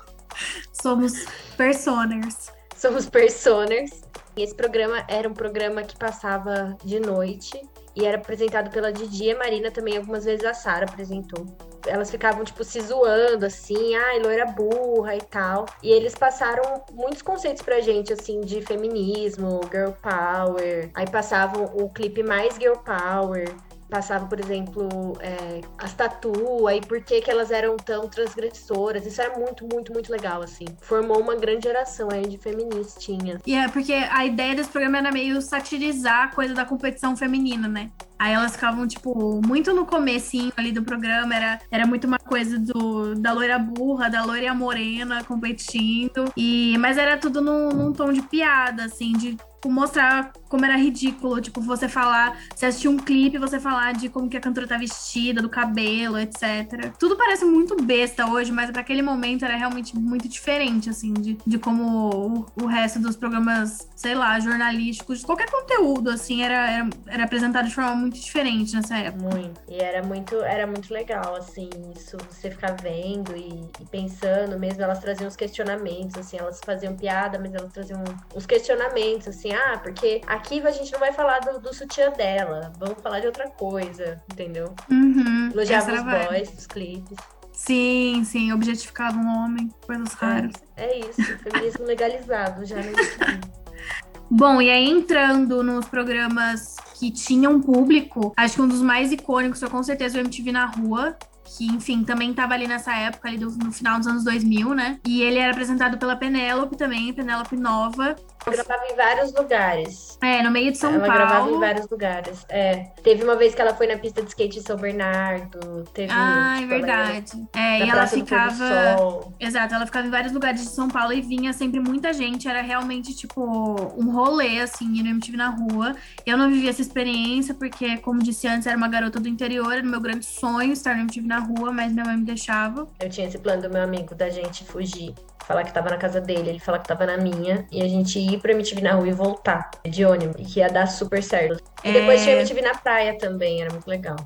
Somos personers. Somos personers. E esse programa era um programa que passava de noite e era apresentado pela Didi e Marina também, algumas vezes a Sara apresentou. Elas ficavam, tipo, se zoando, assim, ai, loira burra e tal. E eles passaram muitos conceitos pra gente, assim, de feminismo, girl power. Aí passavam o clipe mais girl power. Passava, por exemplo, é, as tatu, aí por que, que elas eram tão transgressoras. Isso era muito, muito, muito legal, assim. Formou uma grande geração aí de feministinhas. E é porque a ideia desse programa era meio satirizar a coisa da competição feminina, né? Aí elas ficavam, tipo, muito no comecinho ali do programa, era, era muito uma coisa do, da loira burra, da loira morena competindo. E, mas era tudo num, num tom de piada, assim, de tipo, mostrar como era ridículo, tipo, você falar, você assistir um clipe, você falar de como que a cantora tá vestida, do cabelo, etc. Tudo parece muito besta hoje, mas para aquele momento era realmente muito diferente, assim, de, de como o, o, resto dos programas, sei lá, jornalísticos, qualquer conteúdo, assim, era, era, era apresentado de forma muito diferente nessa época. Muito. E era muito, era muito legal, assim, isso, você ficar vendo e, e pensando mesmo, elas traziam os questionamentos, assim, elas faziam piada, mas elas traziam os questionamentos, assim, ah, porque aqui a gente não vai falar do, do sutiã dela, vamos falar de outra coisa, entendeu? Uhum, Elogiava os boys dos clipes. Sim, sim, objetificava um homem, coisas raras. É, é isso, feminismo legalizado já no Bom, e aí entrando nos programas que tinham público, acho que um dos mais icônicos foi com certeza o MTV na Rua, que, enfim, também estava ali nessa época, ali do, no final dos anos 2000, né? E ele era apresentado pela Penélope também, Penélope Nova. Ela gravava em vários lugares. É, no meio de São ela Paulo. Ela gravava em vários lugares. É. Teve uma vez que ela foi na pista de skate em São Bernardo. Teve, ah, é tipo, é verdade. É, e ela ficava. Exato, ela ficava em vários lugares de São Paulo e vinha sempre muita gente. Era realmente, tipo, um rolê, assim, no MTV na rua. Eu não vivi essa experiência, porque, como disse antes, era uma garota do interior, era meu grande sonho estar no MTV na rua, mas minha mãe me deixava. Eu tinha esse plano do meu amigo da gente fugir falar que tava na casa dele, ele falar que tava na minha, e a gente ir pra MTV na rua e voltar de ônibus, e que ia dar super certo. E depois é... tinha MTV na praia também, era muito legal.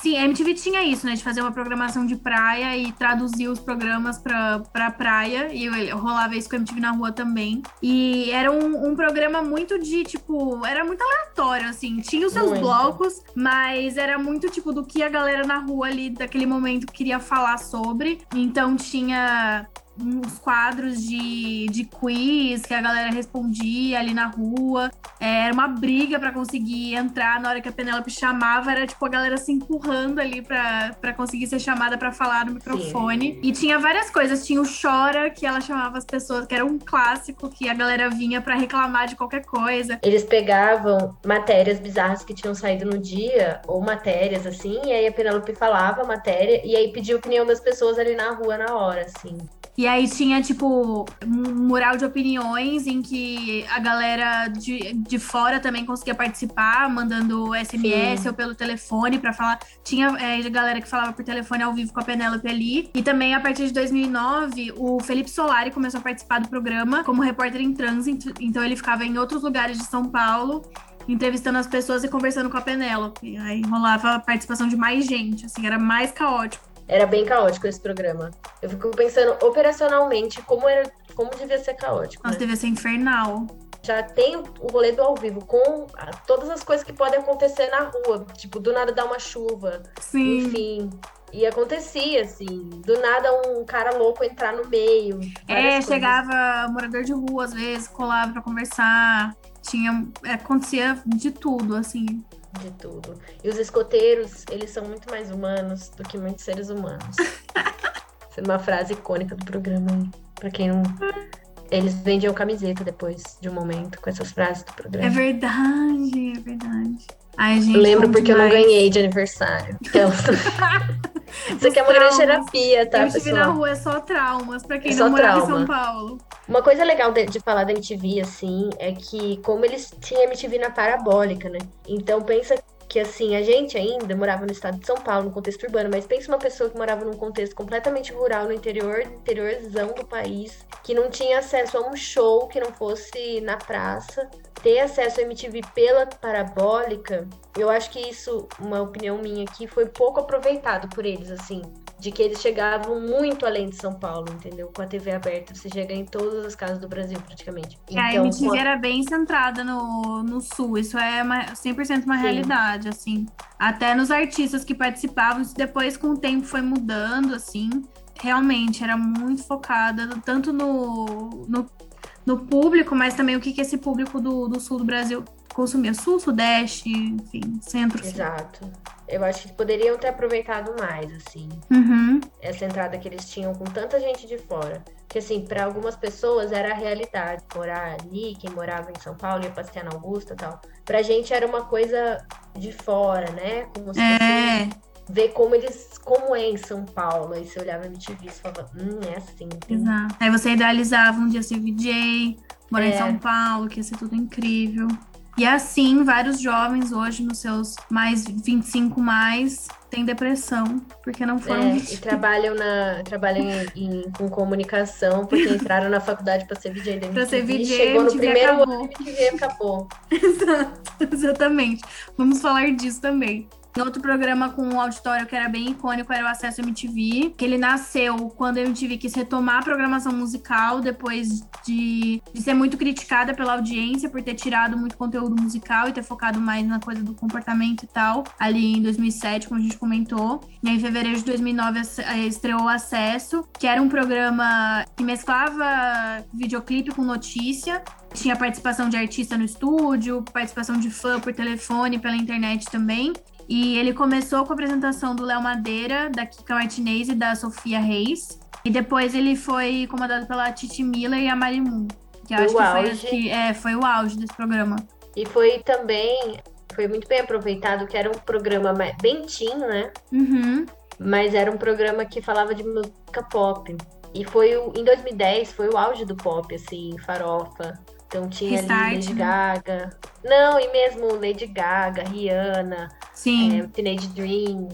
Sim, a MTV tinha isso, né? De fazer uma programação de praia e traduzir os programas pra, pra praia. E rolava isso com a MTV na rua também. E era um, um, programa muito de, tipo... Era muito aleatório, assim. Tinha os seus muito. blocos, mas era muito, tipo, do que a galera na rua ali, daquele momento, queria falar sobre. Então tinha uns quadros de, de quiz que a galera respondia ali na rua. É, era uma briga para conseguir entrar na hora que a Penélope chamava. Era tipo a galera se empurrando ali para conseguir ser chamada para falar no microfone. Sim. E tinha várias coisas. Tinha o Chora, que ela chamava as pessoas, que era um clássico que a galera vinha para reclamar de qualquer coisa. Eles pegavam matérias bizarras que tinham saído no dia, ou matérias assim, e aí a Penélope falava a matéria, e aí pedia opinião das pessoas ali na rua na hora, assim. E aí tinha, tipo, um mural de opiniões em que a galera de, de fora também conseguia participar, mandando SMS Sim. ou pelo telefone para falar. Tinha é, galera que falava por telefone ao vivo com a Penélope ali. E também, a partir de 2009, o Felipe Solari começou a participar do programa como repórter em trânsito. Então, ele ficava em outros lugares de São Paulo entrevistando as pessoas e conversando com a Penélope. Aí rolava a participação de mais gente, assim, era mais caótico. Era bem caótico esse programa. Eu fico pensando operacionalmente como era, como devia ser caótico. Nossa, né? devia ser infernal. Já tem o rolê do ao vivo com todas as coisas que podem acontecer na rua, tipo, do nada dar uma chuva. Sim. Enfim, e acontecia, assim, do nada um cara louco entrar no meio. É, coisas. chegava morador de rua, às vezes, colava pra conversar. Tinha. Acontecia de tudo, assim de tudo. E os escoteiros, eles são muito mais humanos do que muitos seres humanos. É uma frase icônica do programa aí. Pra quem não. Eles vendiam camiseta depois de um momento com essas frases do programa. É verdade, é verdade. Ai, gente, eu lembro porque demais. eu não ganhei de aniversário. Então, isso aqui é uma grande terapia, tá, MTV pessoal? na rua é só traumas, pra quem é não mora em São Paulo. Uma coisa legal de, de, falar da MTV, assim, é que como eles tinham MTV na parabólica, né? Então pensa que assim, a gente ainda morava no estado de São Paulo, no contexto urbano, mas pensa uma pessoa que morava num contexto completamente rural, no interior, interiorzão do país, que não tinha acesso a um show que não fosse na praça, ter acesso à MTV pela parabólica, eu acho que isso, uma opinião minha aqui, foi pouco aproveitado por eles, assim de que eles chegavam muito além de São Paulo, entendeu? Com a TV aberta, você chega em todas as casas do Brasil, praticamente. Então, a MTV era bem centrada no, no Sul, isso é uma, 100% uma Sim. realidade, assim. Até nos artistas que participavam, isso depois com o tempo foi mudando, assim. Realmente, era muito focada tanto no, no, no público, mas também o que, que esse público do, do Sul do Brasil consumia. Sul, Sudeste, enfim, Centro. Exato. Eu acho que poderiam ter aproveitado mais, assim, Uhum. essa entrada que eles tinham com tanta gente de fora. Que, assim, para algumas pessoas era a realidade. Morar ali, quem morava em São Paulo ia passear na Augusta e tal. Pra gente era uma coisa de fora, né? Como se fosse É, ver como eles, como é em São Paulo. Aí você olhava MTV e falava, hum, é assim. tem- exato. Aí você idealizava um dia ser VJ, morar em É. São Paulo, que ia ser tudo incrível. E assim, vários jovens hoje, nos seus mais 25 mais, têm depressão, porque não foram É, e trabalham, na, trabalham em, em- com comunicação, porque entraram na faculdade para ser VJ da. Pra ser VJ, chegou no primeiro acabou. ano, MTV acabou. Exato, exatamente. Vamos falar disso também. Outro programa com um auditório que era bem icônico era o Acesso MTV, que ele nasceu quando a MTV quis retomar a programação musical depois de, de ser muito criticada pela audiência por ter tirado muito conteúdo musical e ter focado mais na coisa do comportamento e tal, ali em 2007, como a gente comentou. E aí, em fevereiro de 2009 ace- eh, estreou o Acesso, que era um programa que mesclava videoclipe com notícia tinha participação de artista no estúdio, participação de fã por telefone, pela internet também. E ele começou com a apresentação do Léo Madeira, da Kika Martinez e da Sofia Reis. E depois ele foi comandado pela Titi Miller e a Marimun. Que eu Foi acho que foi, auge. que, é, foi o auge desse programa. E foi também, foi muito bem aproveitado, que era um programa bem teen, né? Uhum. Mas era um programa que falava de música pop. E foi o, em 2010 foi o auge do pop, assim, farofa. Então tinha Restart, ali Lady né? Gaga. Não, e mesmo Lady Gaga, Rihanna, Sim. é, Teenage Dream.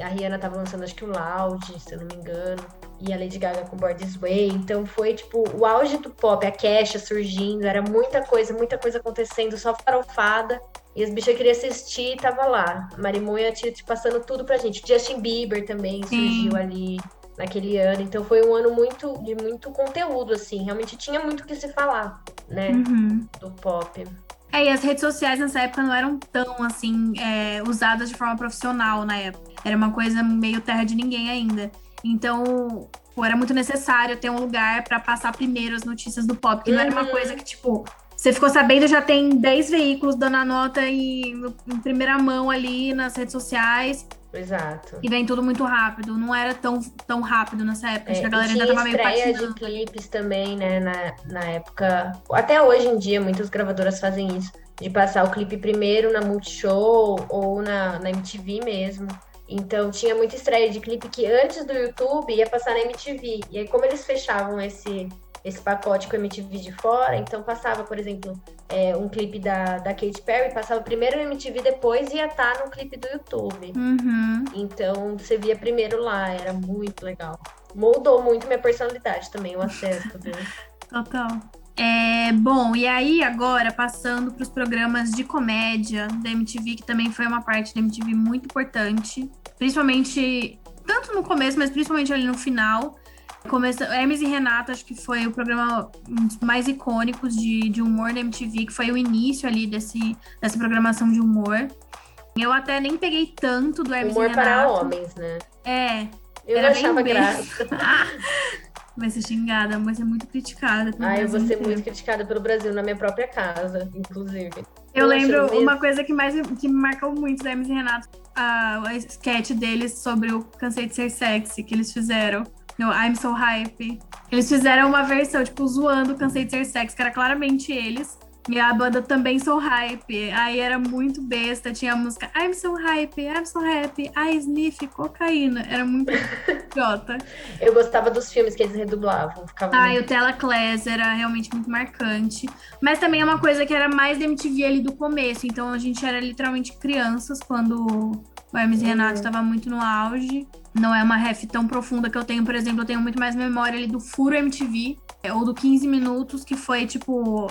A Rihanna tava lançando acho que o Loud, se eu não me engano. E a Lady Gaga com Born This Way. Então foi tipo o auge do pop, a Kesha surgindo, era muita coisa, muita coisa acontecendo, só farofada. E as bichas queriam assistir e tava lá. A Marimun e a Titi passando tudo pra gente. Justin Bieber também Sim. surgiu ali naquele ano. Então foi um ano muito de muito conteúdo, assim. Realmente tinha muito o que se falar, né? Uhum. Do pop. É, e as redes sociais nessa época não eram tão, assim, é, usadas de forma profissional na época. Era uma coisa meio terra de ninguém ainda. Então, pô, era muito necessário ter um lugar pra passar primeiro as notícias do pop. Que não era uma Uhum. coisa que, tipo, você ficou sabendo, já tem 10 veículos dando a nota em, em primeira mão ali nas redes sociais. Exato. E vem tudo muito rápido. Não era tão, tão rápido nessa época. Acho que a É, galera ainda tava meio estreia de patinando. clipes também, né, na, na época. Até hoje em dia, muitas gravadoras fazem isso. De passar o clipe primeiro na Multishow ou na, na MTV mesmo. Então tinha muita estreia de clipe que antes do YouTube ia passar na MTV. E aí, como eles fechavam esse, esse pacote com a MTV de fora, então passava, por exemplo, é, um clipe da, da Katy Perry, passava primeiro na MTV, depois ia estar no clipe do YouTube. Uhum. Então você via primeiro lá, era muito legal. Moldou muito minha personalidade também, o acesso, viu? Total. É, bom, e aí agora passando para os programas de comédia da MTV, que também foi uma parte da MTV muito importante, principalmente tanto no começo, mas principalmente ali no final. Começa, Hermes e Renata, acho que foi o programa um dos mais icônicos de, de humor da MTV, que foi o início ali desse, dessa programação de humor. Eu até nem peguei tanto do Hermes Humor e para Renato. homens, né? É, Eu Era achava bem. graça. vai ser xingada, vai ser muito criticada. Ah, eu vou ser inteiro. muito criticada pelo Brasil na minha própria casa, inclusive. Eu lembro mesmo. uma coisa que mais que me marcou muito da Hermes e Renato, a, a sketch deles sobre o Cansei de Ser Sexy, que eles fizeram. No I'm So Hype. Eles fizeram uma versão, tipo, zoando Cansei de Ser Sexy, que era claramente eles. E a banda também So Hype. Aí era muito besta. Tinha a música I'm So Hype, I'm So Happy, I Sniff Cocaína. Era muito idiota. Eu gostava dos filmes que eles redublavam. Ficava Ah, e muito- o Tela Class era realmente muito marcante. Mas também é uma coisa que era mais da MTV ali do começo. Então a gente era literalmente crianças quando o Hermes e Renato estava muito no auge. Não é uma ref tão profunda que eu tenho, por exemplo, eu tenho muito mais memória ali do Furo MTV, ou do 15 Minutos, que foi tipo.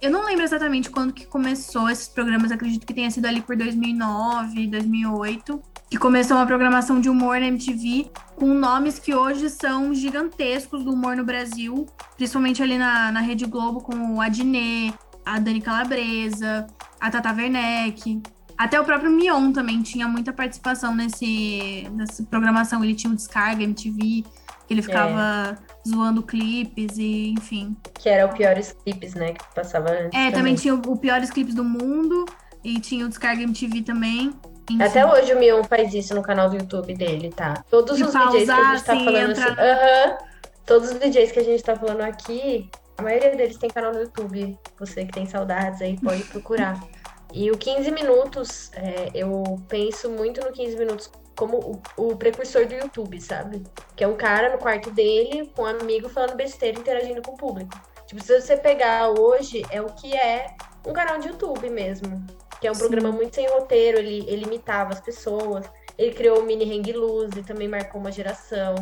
Eu não lembro exatamente quando que começou esses programas, acredito que tenha sido ali por 2009, 2008, que começou uma programação de humor na MTV com nomes que hoje são gigantescos do humor no Brasil, principalmente ali na, na Rede Globo, com o Adnet, a Dani Calabresa, a Tata Werneck. Até o próprio Mion também tinha muita participação nesse, nessa programação. Ele tinha o Descarga MTV, ele ficava zoando clipes e enfim. Que era o piores clipes, né? Que passava antes. É, também tinha o, o Piores Clipes do Mundo e tinha o Descarga MTV também. Enfim. Até hoje o Mion faz isso no canal do YouTube dele, tá? Todos De os DJs que a gente pausar, tá assim, falando entrar assim. Aham. Todos os DJs que a gente tá falando aqui, a maioria deles tem canal no YouTube. Você que tem saudades aí, pode procurar. E o 15 minutos, é, eu penso muito no 15 minutos como o, o precursor do YouTube, sabe? Que é um cara no quarto dele, com um amigo falando besteira, interagindo com o público. Tipo, se você pegar hoje, é o que é um canal de YouTube mesmo. Que é um Sim. programa muito sem roteiro, ele, ele imitava as pessoas. Ele criou o Mini Hang Loose, também marcou uma geração.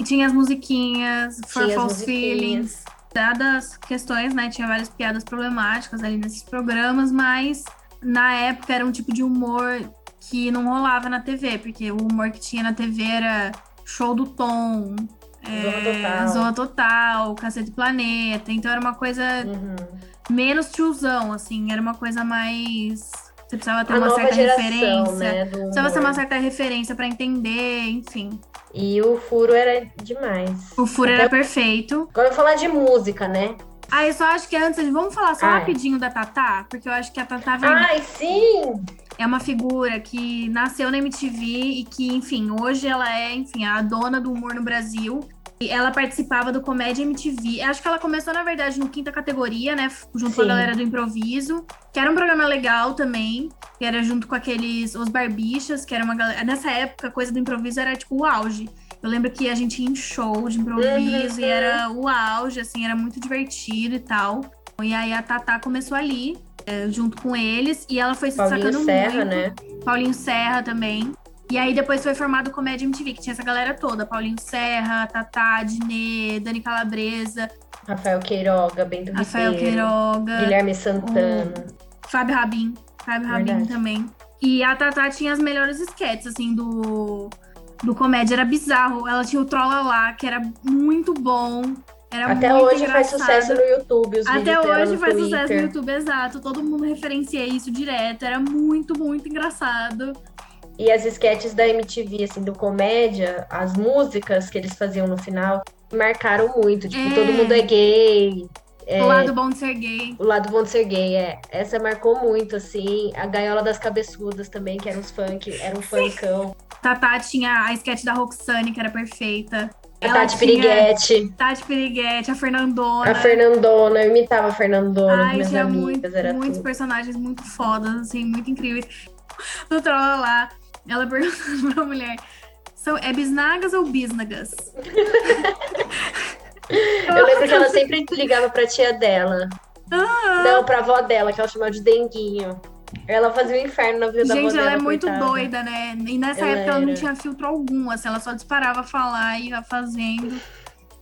E tinha as musiquinhas, For Tinha False. Feelings. Dadas questões, né? Tinha várias piadas problemáticas ali nesses programas, mas na época era um tipo de humor que não rolava na TV, porque o humor que tinha na TV era show do Tom, é, Total. Zorra Total, Cacete Planeta. Então era uma coisa Uhum. menos tiozão, assim, era uma coisa mais. Você precisava ter A uma certa geração, referência. né? Precisava ter uma certa referência pra entender, enfim. E o furo era demais. O furo era perfeito. Agora eu vou falar de música, né? Ah, eu só acho que antes, vamos falar só Ah, é. rapidinho da Tatá, porque eu acho que a Tatá Werneck Ai, sim! É uma figura que nasceu na MTV e que, enfim, hoje ela é, enfim, a dona do humor no Brasil. E ela participava do Comédia MTV. Acho que ela começou, na verdade, no quinta categoria, né? Junto com a Sim. galera do improviso. Que era um programa legal também. Que era junto com aqueles. Os Barbichas, que era uma galera. Nessa época, a coisa do improviso era tipo o auge. Eu lembro que a gente ia em show de improviso Uhum. e era o auge, assim, era muito divertido e tal. E aí a Tatá começou ali, junto com eles, e ela foi se Paulinho destacando Serra, muito. né? Paulinho Serra também. E aí depois foi formado o Comédia MTV, que tinha essa galera toda. Paulinho Serra, Tatá, Dinê, Dani Calabresa, Rafael Queiroga, Bento Rafael Ribeiro, Queiroga, Guilherme Santana. Fábio Rabin. Fábio Rabin Verdade. também. E a Tatá tinha as melhores sketches, assim, do, do comédia. Era bizarro. Ela tinha o Trolla lá, que era muito bom. Era Até hoje faz engraçado. sucesso no YouTube, os Até hoje faz Twitter. sucesso no YouTube, exato. Todo mundo referencia isso direto. Era muito, muito engraçado. E as sketches da MTV, assim, do comédia, as músicas que eles faziam no final, marcaram muito. Tipo, É. todo mundo é gay. é, O lado bom de ser gay. O lado bom de ser gay, é. Essa marcou muito, assim. A Gaiola das Cabeçudas também, que eram uns funk, era um funkão. Tatá tinha a sketch da Roxane, que era perfeita. A Ela Tati tinha Piriguete, Tati Piriguete, a Fernandona. a Fernandona, eu imitava a Fernandona, Ai, minhas tinha amigas, muito, era muitos tudo. personagens muito fodas, assim, muito incríveis. Do Trolla lá, ela perguntando pra mulher: são, é bisnagas ou bisnagas? Eu lembro que ela sempre ligava pra tia dela. Ah, Não, pra avó dela, que ela chamava de Denguinho. Ela fazia o inferno na vida da avó Gente, ela é muito coitada. doida, né? E nessa Ela época ela não era. tinha filtro algum, assim, ela só disparava a falar e ia fazendo.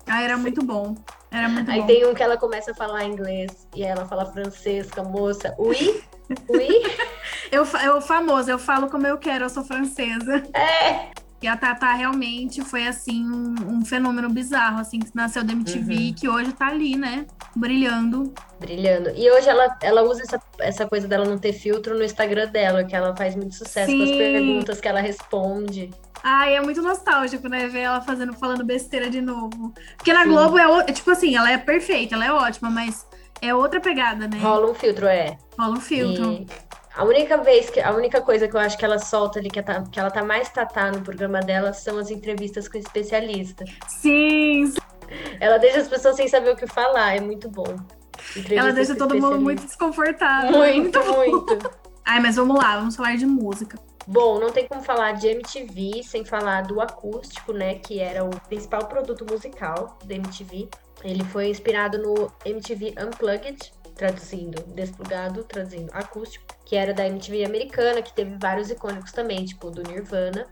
Aí era muito bom. Era muito Aí bom. tem um que ela começa a falar inglês e ela fala francês com a moça. Oui? Oui? Eu, eu famoso, eu falo como eu quero, eu sou francesa. É! E a Tatá realmente foi, assim, um, um fenômeno bizarro, assim, que nasceu da MTV Uhum. e que hoje tá ali, né? Brilhando. Brilhando. E hoje ela, ela usa essa, essa coisa dela não ter filtro no Instagram dela, que ela faz muito sucesso com as Sim. perguntas que ela responde. Ai, é muito nostálgico, né? Ver ela fazendo, falando besteira de novo. Porque na Sim. Globo é, é tipo assim, ela é perfeita, ela é ótima, mas é outra pegada, né? Rola um filtro, é. Rola um filtro. E a única vez que a única coisa que eu acho que ela solta ali, que, tá, que ela tá mais tatá no programa dela, são as entrevistas com especialista. Sim, Ela deixa as pessoas sem saber o que falar, é muito bom. Ela deixa todo mundo muito desconfortável. Muito, muito. Ai, mas vamos lá, vamos falar de música. Bom, não tem como falar de MTV sem falar do acústico, né? Que era o principal produto musical da MTV. Ele foi inspirado no MTV Unplugged, traduzindo desplugado, traduzindo acústico, que era da MTV americana, que teve vários icônicos também, tipo do Nirvana.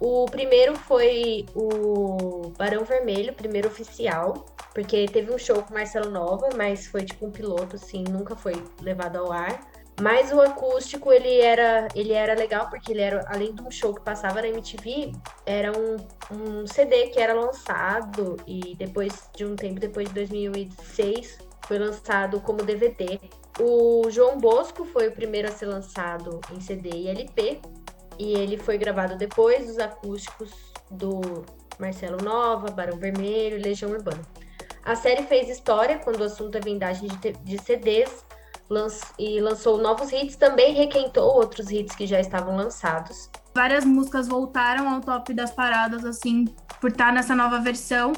O primeiro foi o Barão Vermelho, primeiro oficial, porque teve um show com Marcelo Nova, mas foi tipo um piloto, assim, nunca foi levado ao ar. Mas o acústico, ele era, ele era legal, porque ele era, além de um show que passava na MTV, era um, um CD que era lançado e depois de um tempo, depois de 2006, foi lançado como DVD. O João Bosco foi o primeiro a ser lançado em CD e LP, e ele foi gravado depois dos acústicos do Marcelo Nova, Barão Vermelho e Legião Urbana. A série fez história quando o assunto é vendagem de, de CDs, e lançou novos hits, também requentou outros hits que já estavam lançados. Várias músicas voltaram ao top das paradas, assim, por estar nessa nova versão.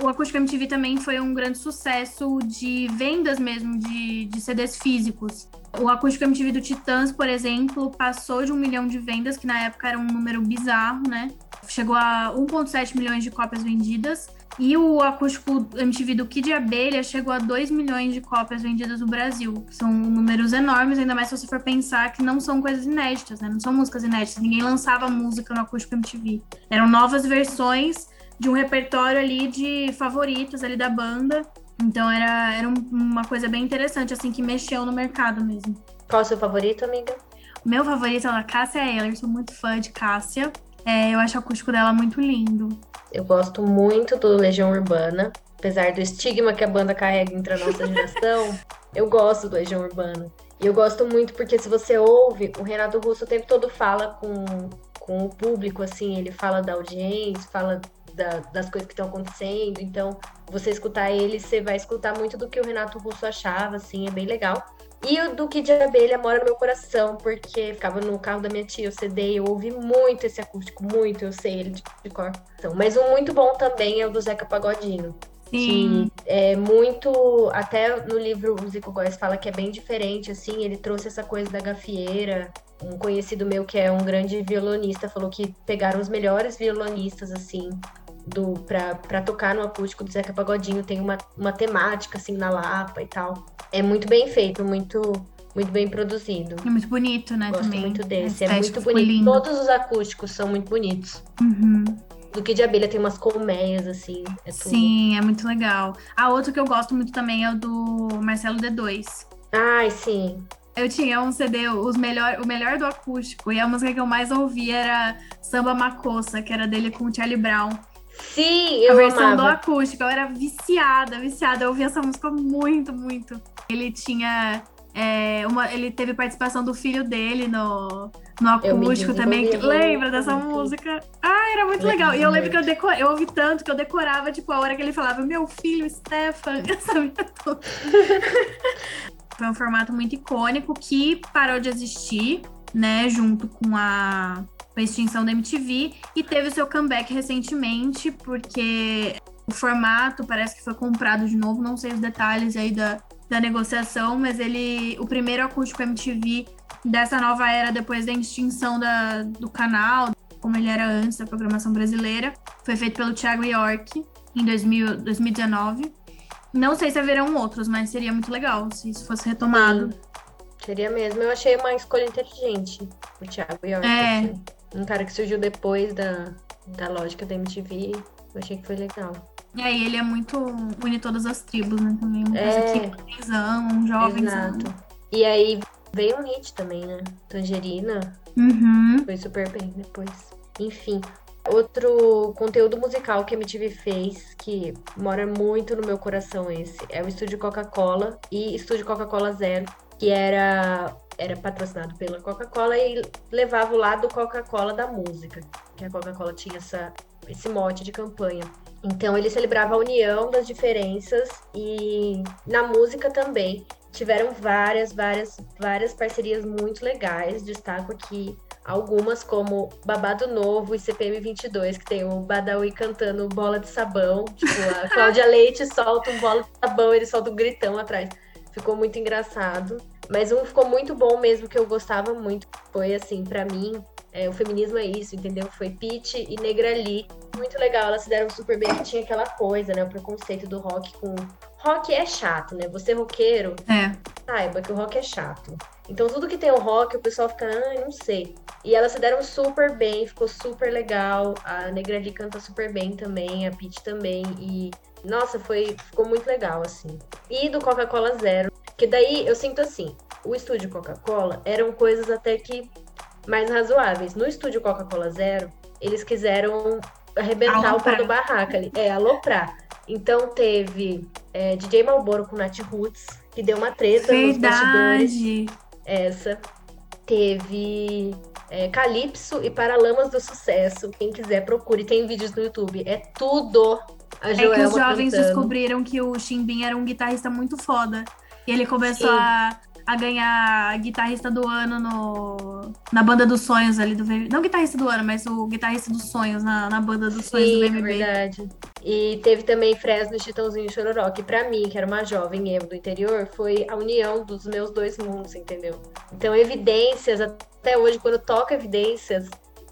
O Acústico MTV também foi um grande sucesso de vendas mesmo, de, de CDs físicos. O Acústico MTV do Titãs, por exemplo, passou de um milhão de vendas, que na época era um número bizarro, né? Chegou a 1,7 milhões de cópias vendidas. E o acústico MTV do Kid Abelha chegou a 2 milhões de cópias vendidas no Brasil. São números enormes, ainda mais se você for pensar que não são coisas inéditas, né? Não são músicas inéditas. Ninguém lançava música no acústico MTV. Eram novas versões de um repertório ali de favoritos ali da banda. Então era, era uma coisa bem interessante, assim, que mexeu no mercado mesmo. Qual é o seu favorito, amiga? Meu favorito é a Cássia Eller, sou muito fã de Cássia. É, eu acho o acústico dela muito lindo. Eu gosto muito do Legião Urbana, apesar do estigma que a banda carrega entre a nossa geração. eu gosto do Legião Urbana. E eu gosto muito porque se você ouve, o Renato Russo o tempo todo fala com, com o público, assim, ele fala da audiência, fala da, das coisas que estão acontecendo. Então, você escutar ele, você vai escutar muito do que o Renato Russo achava, assim, é bem legal. E o do Kid Abelha mora no meu coração, porque ficava no carro da minha tia, o CD, eu ouvi muito esse acústico, muito, eu sei ele de, de cor. Então, mas um muito bom também é o do Zeca Pagodinho. Sim. Que é muito. Até no livro o Zico Góes fala que é bem diferente, assim, ele trouxe essa coisa da gafieira. Um conhecido meu que é um grande violonista falou que pegaram os melhores violonistas, assim, do para tocar no acústico do Zeca Pagodinho tem uma, uma temática assim na Lapa e tal. É muito bem feito, muito muito bem produzido. É muito bonito, né, Gosto também. muito desse, é muito bonito. Lindo. Todos os acústicos são muito bonitos. Uhum. Do que de abelha tem umas colmeias, assim. É sim, é muito legal. A outra que eu gosto muito também é o do Marcelo D2. Ai, sim. Eu tinha um CD, os melhor, o melhor do acústico, e a música que eu mais ouvi era Samba Macossa, que era dele com o Charlie Brown. Sim, eu A versão amava. do acústico, eu era viciada, viciada. Eu ouvia essa música muito, muito. Ele tinha. É, uma, ele teve participação do filho dele no, no acústico também. Que, lembra dessa música? Ah, era muito legal. E eu lembro que eu, decor, eu ouvi tanto que eu decorava, tipo, a hora que ele falava, meu filho, Stefan, eu sabia tudo. Foi um formato muito icônico que parou de existir, né, junto com a com a extinção da MTV e teve o seu comeback recentemente, porque o formato parece que foi comprado de novo, não sei os detalhes aí da, da negociação, mas ele, o primeiro acústico MTV dessa nova era depois da extinção da, do canal, como ele era antes da programação brasileira, foi feito pelo Thiago York em 2000, 2019. Não sei se haverão outros, mas seria muito legal se isso fosse retomado. Sim, seria mesmo. Eu achei uma escolha inteligente, o Thiago York. É. Assim um cara que surgiu depois da, da lógica da MTV. Eu achei que foi legal. E aí ele é muito une todas as tribos, né? Também uma coisa é, que um jovem. Exato. E aí veio um hit também, né? Tangerina. Uhum. Foi super bem depois. Enfim. Outro conteúdo musical que a MTV fez, que mora muito no meu coração esse, é o Estúdio Coca-Cola e Estúdio Coca-Cola Zero, que era era patrocinado pela Coca-Cola e levava o lado Coca-Cola da música, que a Coca-Cola tinha essa, esse mote de campanha. Então ele celebrava a união das diferenças e na música também tiveram várias, várias, várias parcerias muito legais. Destaco aqui algumas como Babado Novo e CPM 22, que tem o Badawi cantando Bola de Sabão, tipo a Cláudia Leite solta um bola de sabão, ele solta um gritão atrás. Ficou muito engraçado. Mas um ficou muito bom mesmo, que eu gostava muito. Foi assim, para mim, é, o feminismo é isso, entendeu? Foi Pete e Negrali. Muito legal, elas se deram super bem. Tinha aquela coisa, né? O preconceito do rock com. Rock é chato, né? Você roqueiro, é. saiba que o rock é chato. Então tudo que tem o rock, o pessoal fica, ah, não sei. E elas se deram super bem, ficou super legal. A Negrali canta super bem também, a Pete também. E nossa, foi, ficou muito legal, assim. E do Coca-Cola Zero, que daí eu sinto assim, o estúdio Coca-Cola eram coisas até que mais razoáveis. No estúdio Coca-Cola Zero, eles quiseram arrebentar aloprar. o pau do barraca ali. É, aloprar. Então teve é, DJ Malboro com Nat Roots, que deu uma treta Verdade. nos bastidores. Essa. Teve é, Calypso e Paralamas do Sucesso. Quem quiser, procure. Tem vídeos no YouTube. É tudo é que os jovens cantando. descobriram que o Chimbim era um guitarrista muito foda. E ele começou a, a ganhar guitarrista do ano no, na banda dos sonhos ali do VMB. Não guitarrista do ano, mas o guitarrista dos sonhos na, na banda dos sonhos Sim, do é VMB. verdade. E teve também Fresno, Chitãozinho e Chororó, que pra mim, que era uma jovem emo do interior, foi a união dos meus dois mundos, entendeu? Então, Evidências, até hoje, quando toca Evidências,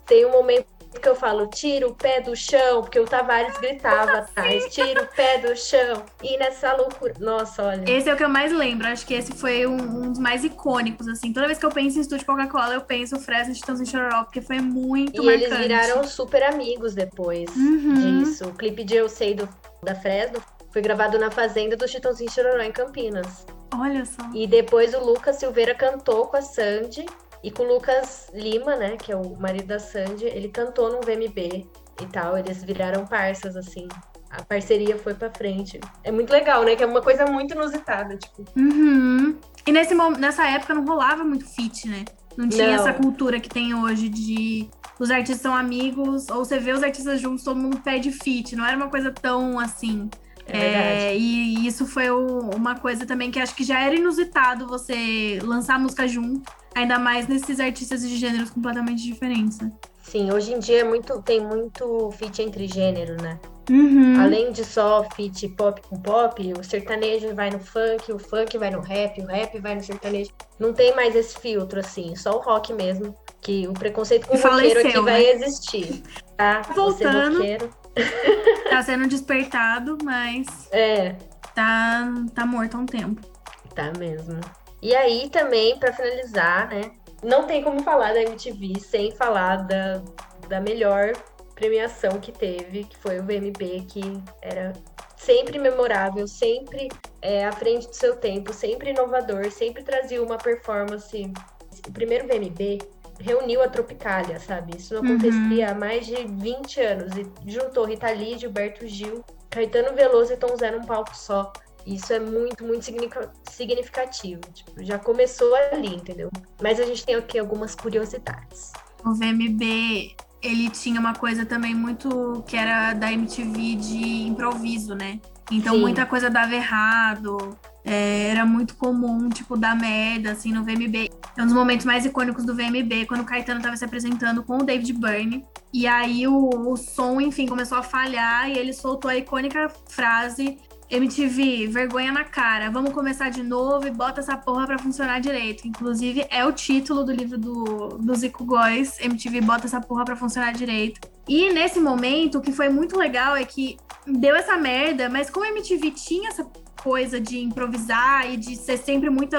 tem um momento que eu falo, tira o pé do chão, porque o Tavares gritava atrás, tira o pé do chão. E nessa loucura. Nossa, olha. Esse é o que eu mais lembro. Acho que esse foi um, um dos mais icônicos, assim. Toda vez que eu penso em estúdio Coca-Cola, eu penso Fresno, Chitãozinho e Chororó, porque foi muito E marcante. eles viraram super amigos depois Uhum. disso. O clipe de Eu Sei do, da Fresno foi gravado na fazenda do Chitãozinho e Chororó, em Campinas. Olha só. E depois o Lucas Silveira cantou com a Sandy. E com o Lucas Lima, né, que é o marido da Sandy, ele cantou no VMB e tal. Eles viraram parças, assim. A parceria foi pra frente. É muito legal, né? Que é uma coisa muito inusitada, tipo. Uhum. E nesse, nessa época não rolava muito feat, né? Não tinha Não. essa cultura que tem hoje de os artistas são amigos, ou você vê os artistas juntos, todo mundo pede feat. Não era uma coisa tão assim. É. É, e isso foi o- uma coisa também que acho que já era inusitado você lançar música junto, ainda mais nesses artistas de gêneros completamente diferentes. né? Sim, hoje em dia é muito, tem muito feat entre gênero, né? Uhum. Além de só feat pop com pop, o sertanejo vai no funk, o funk vai no rap, o rap vai no sertanejo. Não tem mais esse filtro, assim, só o rock mesmo. Que o preconceito com o roqueiro aqui Faleceu, vai né? existir. Tá? Você Voltando. Tá sendo despertado, mas É, tá, tá morto há um tempo. tá mesmo. E aí também, pra finalizar, né? Não tem como falar da MTV sem falar da, da melhor premiação que teve, que foi o VMB, que era sempre memorável, sempre é, à frente do seu tempo, sempre inovador, sempre trazia uma performance. O primeiro VMB reuniu a Tropicália, sabe? Isso não Uhum. acontecia há mais de 20 anos. E juntou Rita Lee, Gilberto Gil, Caetano Veloso e Tom Zé num palco só. Isso é muito, muito significa- significativo. Tipo, já começou ali, entendeu? Mas a gente tem aqui algumas curiosidades. O VMB, ele tinha uma coisa também muito que era da MTV de improviso, né? Então Sim. muita coisa dava errado. É, era muito comum, tipo, dar merda, assim, no VMB. É um dos momentos mais icônicos do VMB, quando o Caetano tava se apresentando com o David Byrne. E aí o, o som, enfim, começou a falhar e ele soltou a icônica frase MTV, vergonha na cara, vamos começar de novo e bota essa porra pra funcionar direito. Inclusive, é o título do livro do, do Zico Góes, MTV bota essa porra pra funcionar direito. E nesse momento, o que foi muito legal é que deu essa merda, mas como a MTV tinha essa coisa de improvisar e de ser sempre muito,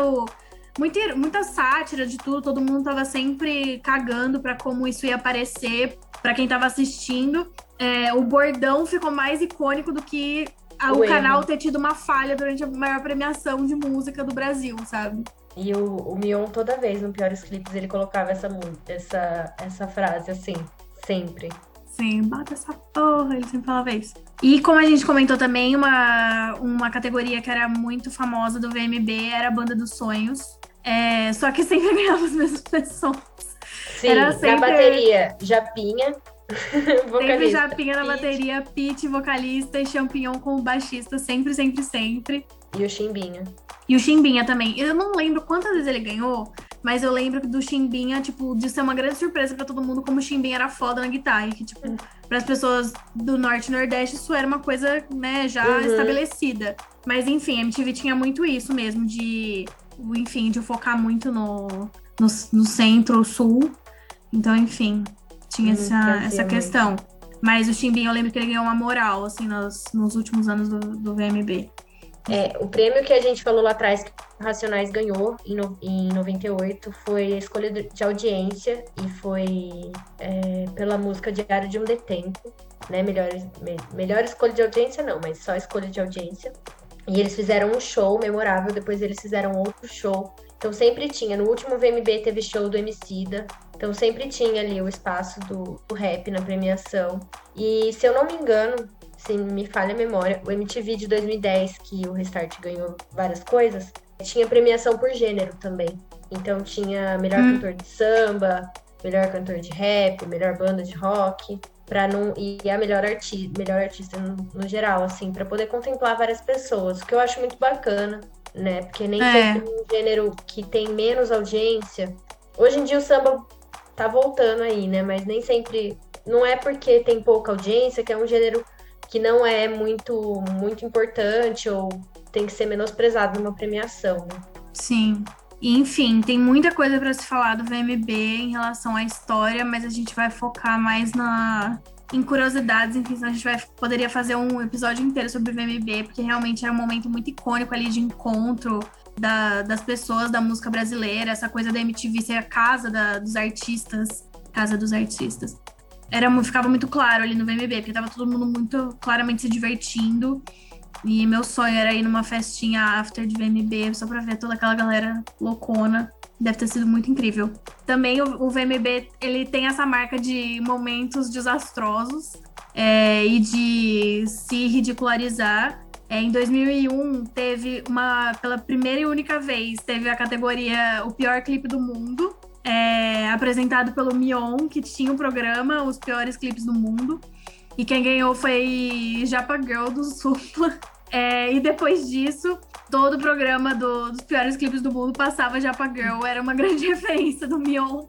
muita, muita sátira de tudo, todo mundo tava sempre cagando pra como isso ia aparecer pra quem tava assistindo. É, o bordão ficou mais icônico do que a- O o, canal ter tido uma falha durante a maior premiação de música do Brasil, sabe? E o, o Mion, toda vez, no Piores Clipes, ele colocava essa, essa, essa frase assim, sempre. Sim, bata essa porra, ele sempre falava isso. E como a gente comentou também, uma, uma categoria que era muito famosa do VMB era a Banda dos Sonhos. É, só que sempre ganhava as mesmas pessoas. Sim, Era na sempre- bateria, Japinha, Sempre. Japinha na bateria, Pete, vocalista e Champignon como baixista, sempre, sempre, sempre. E o Chimbinha. E o Chimbinha também. Eu não lembro quantas vezes ele ganhou, mas eu lembro do Chimbinha, tipo, de ser uma grande surpresa pra todo mundo como o Chimbinha era foda na guitarra. E que, tipo, pras pessoas do Norte e Nordeste, isso era uma coisa, né, já Uhum. estabelecida. Mas, enfim, a MTV tinha muito isso mesmo, de, enfim, de focar muito no, no, no centro-sul. Então, enfim, tinha Uhum, essa, essa muito. questão. Mas o Chimbinha, eu lembro que ele ganhou uma moral, assim, nos, nos últimos anos do, do VMB. É, o prêmio que a gente falou lá atrás que o Racionais ganhou em, no- em 98 foi a escolha de audiência e foi é, pela música Diário de um Detempo, né? Melhor, me- melhor escolha de audiência não, mas só escolha de audiência. E eles fizeram um show memorável, depois eles fizeram outro show. Então sempre tinha, no último VMB teve show do Emicida, então sempre tinha ali o espaço do, do rap na premiação. E se eu não me engano, se me falha a memória, o MTV de 2010, que o Restart ganhou várias coisas, tinha premiação por gênero também. Então tinha melhor Hum. cantor de samba, melhor cantor de rap, melhor banda de rock, para não e a melhor artista, melhor artista no, no geral, assim, para poder contemplar várias pessoas, o que eu acho muito bacana. né? Porque nem É. sempre um gênero que tem menos audiência. Hoje em dia o samba tá voltando aí, né? Mas nem sempre. Não é porque tem pouca audiência que é um gênero que não é muito, muito importante ou tem que ser menosprezado numa premiação, né? Sim. Enfim, tem muita coisa para se falar do VMB em relação à história, mas a gente vai focar mais na em curiosidades, enfim, a gente vai, poderia fazer um episódio inteiro sobre o VMB, porque realmente era um momento muito icônico ali de encontro da- das pessoas da música brasileira, essa coisa da MTV ser a casa da- dos artistas, casa dos artistas. Era, ficava muito claro ali no VMB, porque tava todo mundo muito claramente se divertindo. E meu sonho era ir numa festinha after de VMB, só pra ver toda aquela galera loucona. Deve ter sido muito incrível. Também o, o VMB, ele tem essa marca de momentos desastrosos é, e de se ridicularizar. É, em 2001, teve uma, pela primeira e única vez, teve a categoria O Pior Clipe do Mundo, é, apresentado pelo Mion, que tinha o programa Os Piores Clipes do Mundo. E quem ganhou foi Japa Girl do Supla. É, e depois disso, todo o programa do- dos piores clipes do mundo passava Japa Girl. Era uma grande referência do Mion.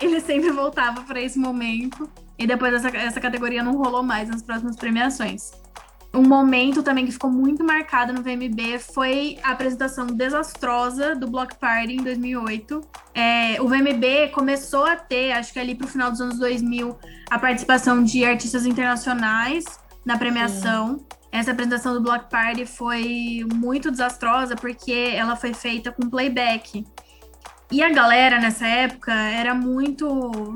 Ele sempre voltava para esse momento. E depois essa, essa categoria não rolou mais nas próximas premiações. Um momento também que ficou muito marcado no VMB foi a apresentação desastrosa do Block Party em 2008. É, o VMB começou a ter, acho que ali pro final dos anos 2000, a participação de artistas internacionais na premiação. Essa apresentação do Block Party foi muito desastrosa porque ela foi feita com playback. E a galera nessa época era muito.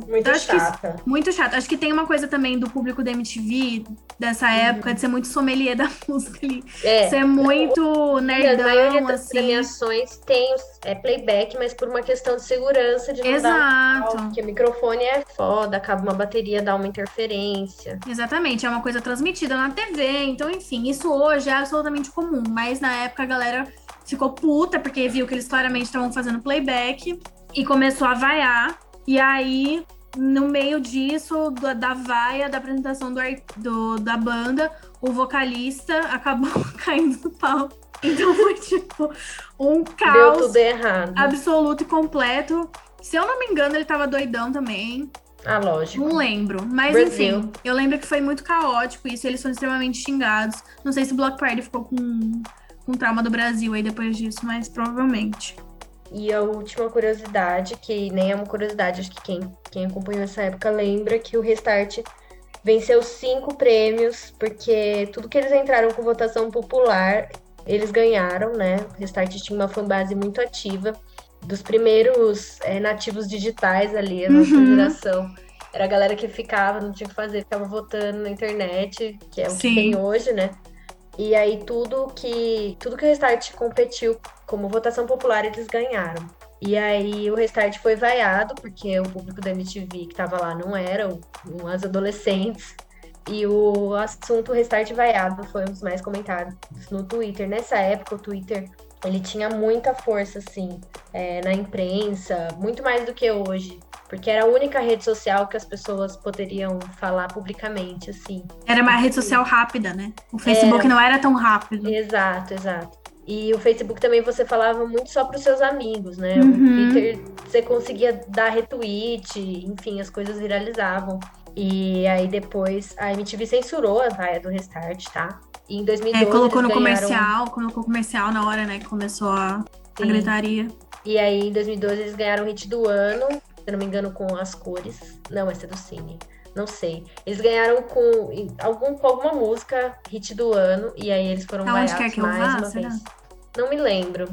Muito acho que chata. muito chato. Acho que tem uma coisa também do público da MTV dessa época de ser muito sommelier da música ali. É. Ser muito E a maioria nerdão, das assim. premiações tem é, playback, mas por uma questão de segurança de não dar Exato. porque o microfone é foda, acaba uma bateria, dá uma interferência. Exatamente, é uma coisa transmitida na TV, então, enfim, isso hoje é absolutamente comum, mas na época a galera ficou puta porque viu que eles claramente estavam fazendo playback e começou a vaiar. E aí, no meio disso, da, da vaia, da apresentação do, do- da banda, o vocalista acabou caindo no pau. Então foi tipo um caos tudo errado. absoluto e completo. Se eu não me engano, ele tava doidão também. Ah, lógico. Não lembro. Mas Brasil. enfim, eu lembro que foi muito caótico isso. Eles foram extremamente xingados. Não sei se o Block Party ficou com, com trauma do Brasil aí depois disso, mas provavelmente. E a última curiosidade, que nem é uma curiosidade, acho que quem, quem acompanhou essa época lembra que o Restart venceu cinco prêmios, porque tudo que eles entraram com votação popular, eles ganharam, né? O Restart tinha uma fanbase muito ativa, dos primeiros é, nativos digitais ali, a nossa Uhum. geração. Era a galera que ficava, não tinha o que fazer, ficava votando na internet, que é o Sim. que tem hoje, né? E aí tudo que tudo que o Restart competiu como votação popular eles ganharam. E aí o Restart foi vaiado porque o público da MTV que tava lá não era o- as adolescentes. E o assunto Restart vaiado foi um dos mais comentados no Twitter. Nessa época o Twitter ele tinha muita força assim é, na imprensa, muito mais do que hoje. Porque era a única rede social que as pessoas poderiam falar publicamente, assim. Era uma rede social rápida, né? O Facebook Era. não era tão rápido. Exato, exato. E o Facebook também você falava muito só para os seus amigos, né? Uhum. O Twitter você conseguia dar retweet, enfim, as coisas viralizavam. E aí depois a MTV censurou a vaia do Restart, tá? E em 2012 É, colocou no ganharam- comercial, colocou comercial na hora, né, que começou a, a Sim. gritaria. E aí em 2012 eles ganharam o hit do ano, eu não me engano, com as cores. Não, essa é do Cine. Não sei. Eles ganharam com algum, com alguma música, hit do ano, e aí eles foram Aonde vaiados quer que eu mais vá, uma será? vez. Não me lembro.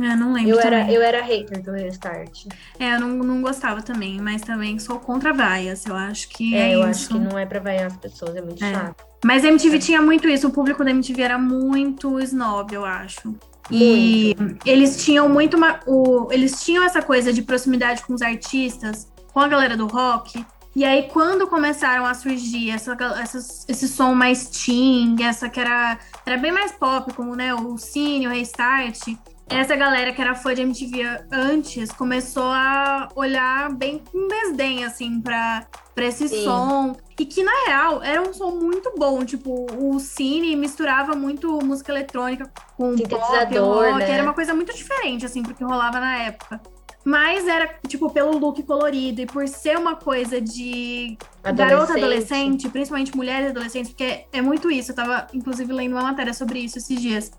É, não lembro Eu era, eu era hater do Restart. É, eu não, não gostava também, mas também sou contra vaias. Eu acho que É, é, eu isso. acho que não é pra vaiar as pessoas, é muito É. chato. Mas a MTV tinha muito isso, o público da MTV era muito snob, eu acho. E eles tinham muito uma, o, eles tinham essa coisa de proximidade com os artistas, com a galera do rock. E aí, quando começaram a surgir essa, essas- esse som mais teen, essa que era, era bem mais pop, como né, o Cine, o Restart, essa galera que era fã de MTV antes começou a olhar bem com desdém, assim, pra, pra esse Sim. som. E que, na real, era um som muito bom. Tipo, o Cine misturava muito música eletrônica com pop, rock. né? Era uma coisa muito diferente, assim, pro que rolava na época. Mas era, tipo, pelo look colorido e por ser uma coisa de garota adolescente, principalmente mulheres adolescentes, porque é muito isso. Eu tava, inclusive, lendo uma matéria sobre isso esses dias.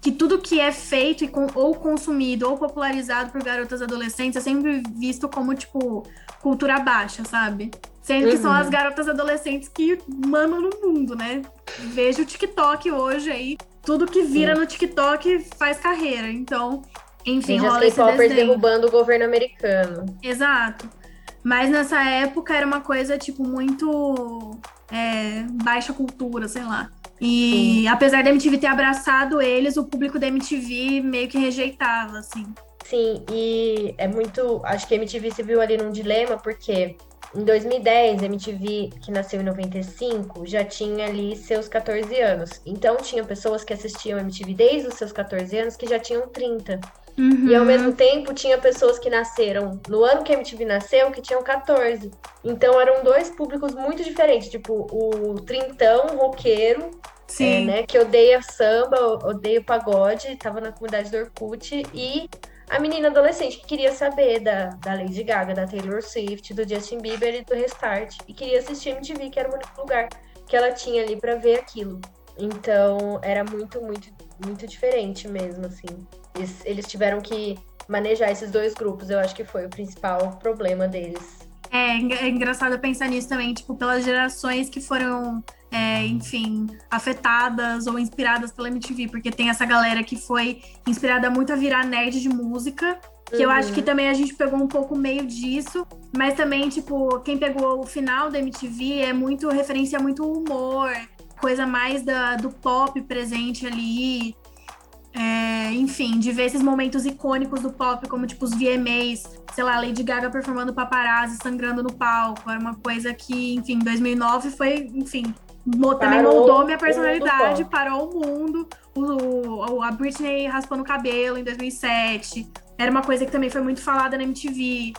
Que tudo que é feito e com- ou consumido ou popularizado por garotas adolescentes é sempre visto como, tipo, cultura baixa, sabe? Sendo que são Uhum. as garotas adolescentes que mandam no mundo, né? Vejo o TikTok hoje aí. Tudo que vira no TikTok faz carreira. Então, enfim, as rola esse K-popers desdém. derrubando o governo americano. Exato. Mas nessa época era uma coisa, tipo, muito é, baixa cultura, sei lá. E apesar da MTV ter abraçado eles, o público da MTV meio que rejeitava, assim. Sim, e é muito. Acho que a MTV se viu ali num dilema, porque em 2010, a MTV, que nasceu em 95, já tinha ali seus 14 anos. Então, tinha pessoas que assistiam a MTV desde os seus 14 anos que já tinham 30. E ao mesmo tempo, tinha pessoas que nasceram no ano que a MTV nasceu que tinham 14. Então, eram dois públicos muito diferentes. Tipo, o trintão roqueiro é, né, que odeia samba, odeia pagode, tava na comunidade do Orkut, e a menina adolescente que queria saber da, da Lady Gaga, da Taylor Swift, do Justin Bieber e do Restart, e queria assistir MTV, que era o único lugar que ela tinha ali pra ver aquilo. Então, era muito, muito, muito diferente mesmo, assim. Eles, eles tiveram que manejar esses dois grupos, eu acho que foi o principal problema deles. É, é engraçado pensar nisso também, tipo, pelas gerações que foram, é, enfim, afetadas ou inspiradas pela MTV, porque tem essa galera que foi inspirada muito a virar nerd de música, que eu acho que também a gente pegou um pouco meio disso, mas também, tipo, quem pegou o final da MTV é muito, referencia muito humor, coisa mais da, do pop presente ali, é, enfim, de ver esses momentos icônicos do pop, como tipo os VMAs, sei lá, Lady Gaga performando paparazzi, sangrando no palco. Era uma coisa que, enfim, em 2009 foi, enfim, mo- também Parou moldou minha personalidade, parou o mundo. O, o- a Britney raspando o cabelo em 2007. Era uma coisa que também foi muito falada na MTV.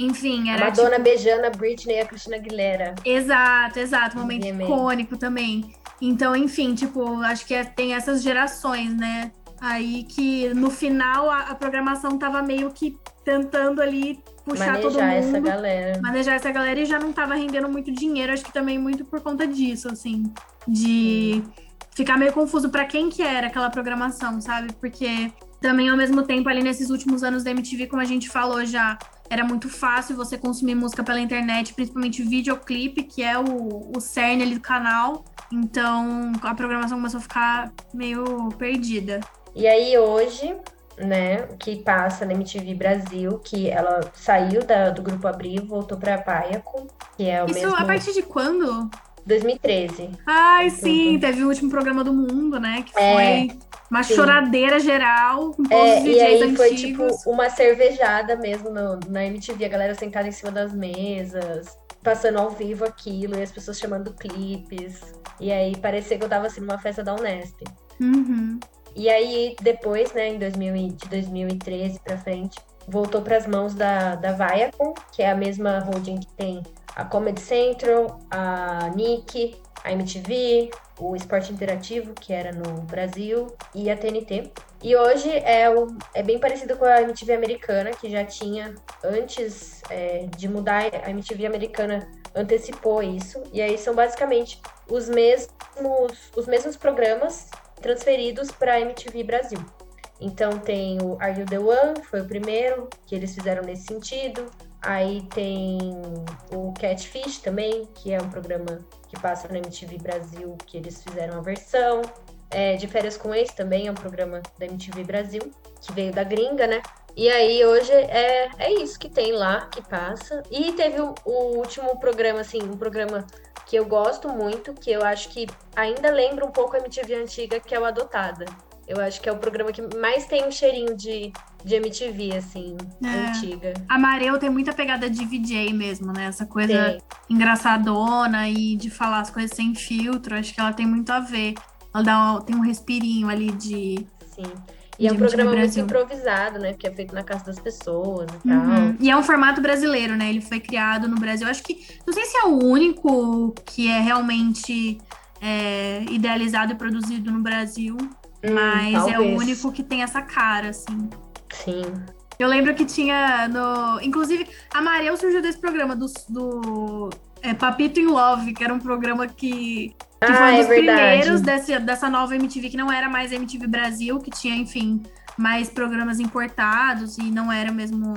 Enfim, era Madonna tipo, beijando a Britney e a Christina Aguilera. Exato, exato. Momento icônico também. Então, enfim, tipo, acho que é- tem essas gerações, né? Aí que no final a, a programação tava meio que tentando ali puxar todo Manejar essa mundo. galera. Manejar essa galera e já não tava rendendo muito dinheiro, acho que também muito por conta disso, assim. De ficar meio confuso pra quem que era aquela programação, sabe? Porque também ao mesmo tempo ali nesses últimos anos da MTV, como a gente falou já, era muito fácil você consumir música pela internet, principalmente videoclipe, que é o, o cerne ali do canal. Então a programação começou a ficar meio perdida. E aí hoje, né, que passa na MTV Brasil, que ela saiu da- do grupo Abril, voltou pra Paiaco, que é o Isso mesmo a partir de quando? 2013. Ai, Tudo. sim, teve o último programa do mundo, né? Que É, foi uma sim. choradeira geral com todos É, os e DJs aí foi tipo antigos. uma cervejada mesmo no- na MTV, a galera sentada em cima das mesas, passando ao vivo aquilo, e as pessoas chamando clipes. E aí parecia que eu tava assim numa festa da Unesp. Uhum. E aí, depois, né, em 2000, e- de 2013 pra frente, voltou pras mãos da, da Viacom, que é a mesma holding que tem a Comedy Central, a Nick, a MTV, o Esporte Interativo, que era no Brasil, e a TNT. E hoje é, o, é bem parecido com a MTV americana, que já tinha, antes é, de mudar, a MTV americana antecipou isso. E aí são basicamente os mesmos, os mesmos programas transferidos para a MTV Brasil. Então tem o Are You The One, foi o primeiro que eles fizeram nesse sentido. Aí tem o Catfish também, que é um programa que passa na MTV Brasil, que eles fizeram a versão. É, de Férias com Ex também é um programa da MTV Brasil, que veio da gringa, né? E aí hoje é, é isso que tem lá, que passa. E teve o, o último programa, assim, um programa que eu gosto muito, que eu acho que ainda lembra um pouco a MTV antiga, que é o Adotada. Eu acho que é o programa que mais tem um cheirinho de, de MTV, assim, É. antiga. A Mareu tem muita pegada de VJ mesmo, né? Essa coisa Tem. engraçadona e de falar as coisas sem filtro. Acho que ela tem muito a ver. Ela dá, tem um respirinho ali de. Sim. E é um programa muito improvisado, né? Porque é feito na casa das pessoas e tal. Uhum. E é um formato brasileiro, né? Ele foi criado no Brasil. Acho que. Não sei se é o único que é realmente é, idealizado e produzido no Brasil. Hum, mas é o talvez. único que tem essa cara, assim. Sim. Eu lembro que tinha no. Inclusive, a Mariel surgiu desse programa do. do é, Papito in Love, que era um programa que. Que Ah, foi um é dos verdade. primeiros desse, dessa nova MTV, que não era mais MTV Brasil, que tinha, enfim, mais programas importados e não era mesmo,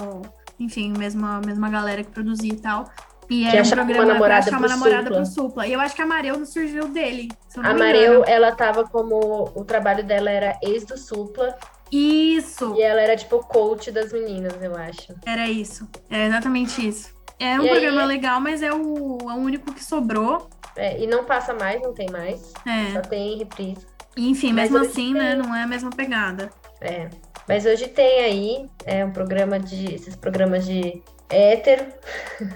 enfim, mesma, mesma galera que produzia e tal. E era um achava uma programa pra namorada achar uma pro namorada Supla. pro Supla. E eu acho que a Mareu surgiu dele. A Mareu, ela tava como. O trabalho dela era ex do Supla. Isso! E ela era tipo coach das meninas, eu acho. Era isso. É exatamente isso. É um E aí- programa legal, mas é o, é o único que sobrou. É, e não passa mais, não tem mais. É. Só tem reprise. Enfim, Mas mesmo assim, tem. né? Não é a mesma pegada. É. Mas hoje tem aí é, um programa de. Esses programas de hétero.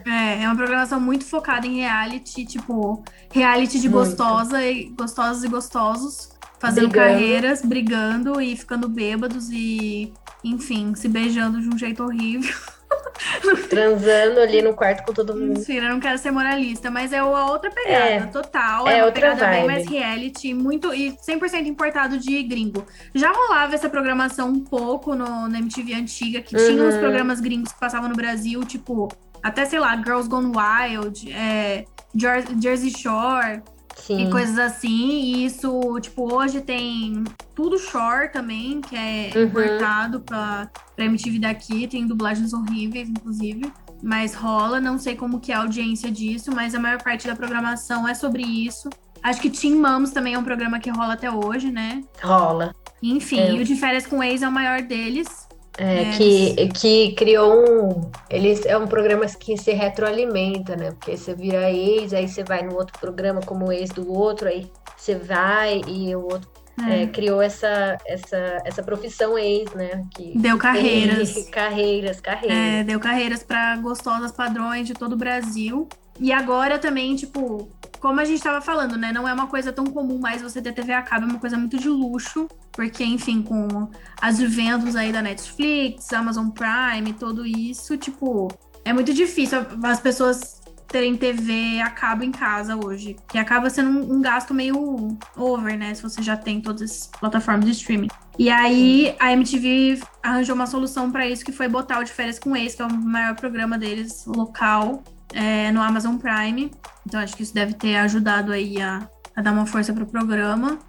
É, é uma programação muito focada em reality, tipo, reality de Muito. gostosa e gostosos e gostosos, fazendo Brigando. carreiras, brigando e ficando bêbados e, enfim, se beijando de um jeito horrível. transando ali no quarto com todo mundo. Mentira, eu não quero ser moralista, mas é a outra pegada, É. total. É É, uma outra pegada bem vibe. mais reality, muito e 100% importado de gringo. Já rolava essa programação um pouco no, na MTV antiga, que tinha uns Uhum. programas gringos que passavam no Brasil, tipo, até sei lá, Girls Gone Wild, é, Jer- Jersey Shore Sim. e coisas assim. E isso, tipo, hoje tem tudo Shore também, que é Uhum. importado pra, pra MTV daqui, tem dublagens horríveis, inclusive. Mas rola, não sei como que é a audiência disso, mas a maior parte da programação é sobre isso. Acho que Teen Moms também é um programa que rola até hoje, né? Rola. Enfim, É. e o de férias com ex é o maior deles. É, É. que, que criou um. Eles é um programa que se retroalimenta, né? Porque você vira ex, aí você vai no outro programa como ex do outro, aí você vai e o outro É. é, criou essa, essa, essa profissão ex, né? Que Deu carreiras. carreiras, carreiras. É, deu carreiras para gostosas padrões de todo o Brasil. E agora também, tipo, como a gente tava falando, né? Não é uma coisa tão comum mais você ter TV a cabo, é uma coisa muito de luxo. Porque, enfim, com as eventos aí da Netflix, Amazon Prime, tudo isso, tipo, é muito difícil as pessoas terem TV a cabo em casa hoje. Que acaba sendo um, um gasto meio over, né? Se você já tem todas as plataformas de streaming. E aí a MTV arranjou uma solução pra isso, que foi botar o de férias com ex, que é o maior programa deles local é, no Amazon Prime. Então acho que isso deve ter ajudado aí a, a dar uma força pro programa.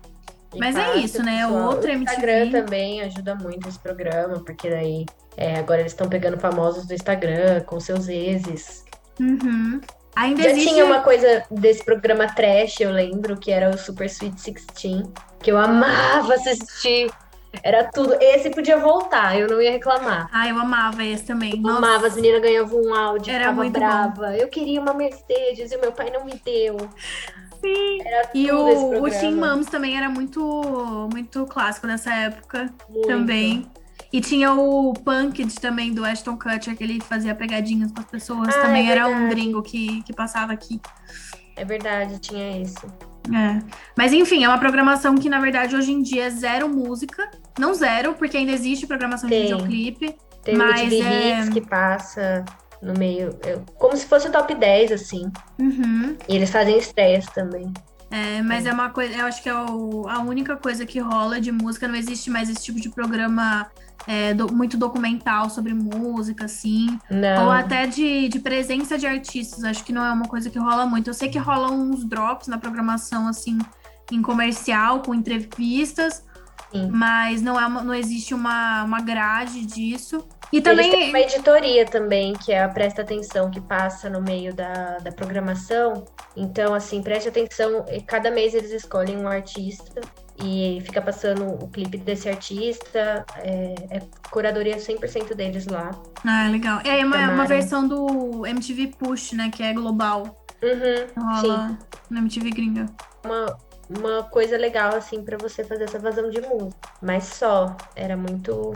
E Mas é passa, isso, né? pessoal. Outra o MTV. Instagram também ajuda muito esse programa, porque daí é, agora eles estão pegando famosos do Instagram com seus exes. Uhum. Ainda Já existe. tinha uma coisa desse programa trash, eu lembro, que era o Super Sweet 16, que eu amava assistir. Era tudo. Esse podia voltar, eu não ia reclamar. Ah, eu amava esse também. Eu Nossa. amava, as meninas ganhavam um áudio, Era ficava muito brava. Eu queria uma Mercedes e o meu pai não me deu. Sim. Era E o, o. Teen Moms também era muito, muito clássico nessa época Muito. também. E tinha o Punked também do Ashton Kutcher, que ele fazia pegadinhas com as pessoas. Ah, também é era um gringo que, que passava aqui. É verdade, tinha esse. É. Mas enfim, é uma programação que, na verdade, hoje em dia é zero música. Não zero, porque ainda existe programação de Tem. videoclipe. Tem o Mas MTV é- Hits que passa no meio. é, como se fosse o top 10, assim. Uhum. E eles fazem estreias também. É, mas é uma coisa, eu acho que é o- a única coisa que rola de música, não existe mais esse tipo de programa é, do- muito documental sobre música, assim. Não. Ou até de, de presença de artistas, acho que não é uma coisa que rola muito. Eu sei que rolam uns drops na programação, assim, em comercial, com entrevistas, Sim. mas não, é uma- não existe uma, uma grade disso. E Eles também. têm uma editoria também, que é a Presta Atenção, que passa no meio da, da programação. Então, assim, preste atenção. e Cada mês eles escolhem um artista e fica passando o clipe desse artista. É, é curadoria 100% deles lá. Ah, legal. É uma, uma Tomara. versão do MTV Push, né? Que é global. Uhum, sim. Rola na MTV gringa. uma, uma coisa legal, assim, pra você fazer essa vazão de música. Mas só, era muito.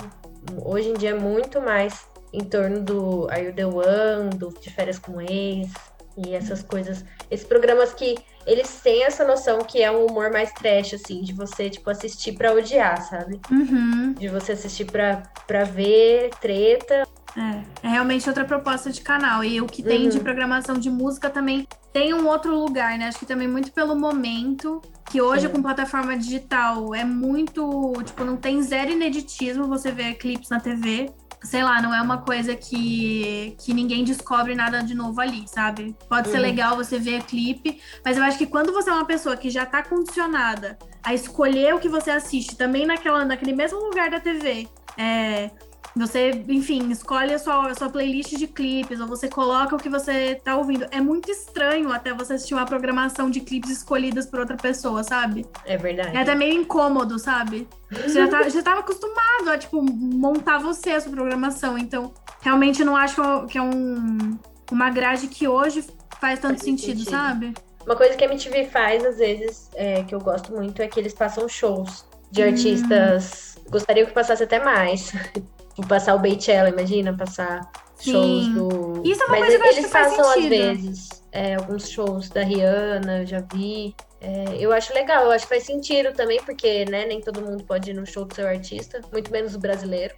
Hoje em dia é muito mais em torno do Are You The One, do De Férias com Ex. E essas coisas, esses programas que eles têm essa noção que é um humor mais trash, assim, de você, tipo, assistir pra odiar, sabe? Uhum. De você assistir pra, pra ver treta. É, é realmente outra proposta de canal. E o que tem de Uhum. programação de música também tem um outro lugar, né? Acho que também muito pelo momento, que hoje Sim. com plataforma digital é muito, tipo, não tem zero ineditismo você ver clipes na TV. Sei lá, não é uma coisa que, que ninguém descobre nada de novo ali, sabe? Pode ser Uhum. legal você ver clipe, mas eu acho que quando você é uma pessoa que já tá condicionada a escolher o que você assiste, também naquela, naquele mesmo lugar da TV, é, você, enfim, escolhe a sua, a sua playlist de clipes, ou você coloca o que você tá ouvindo. É muito estranho até você assistir uma programação de clipes escolhidas por outra pessoa, sabe? É verdade. É até meio incômodo, sabe? Você já, tá, já tava acostumado a, tipo, montar você a sua programação. Então, realmente não acho que é um, uma grade que hoje faz tanto Faz sentido, sentido. sabe? Uma coisa que a MTV faz, às vezes, é, que eu gosto muito, é que eles passam shows de Hum. artistas. Gostaria que passasse até mais. Tipo, passar o Beychella, imagina, passar shows Sim. do. Isso é uma Mas coisa que eu acho eles que faz passam às vezes é, alguns shows da Rihanna, eu já vi. É, eu acho legal, eu acho que faz sentido também, porque né, nem todo mundo pode ir no show do seu artista, muito menos o brasileiro.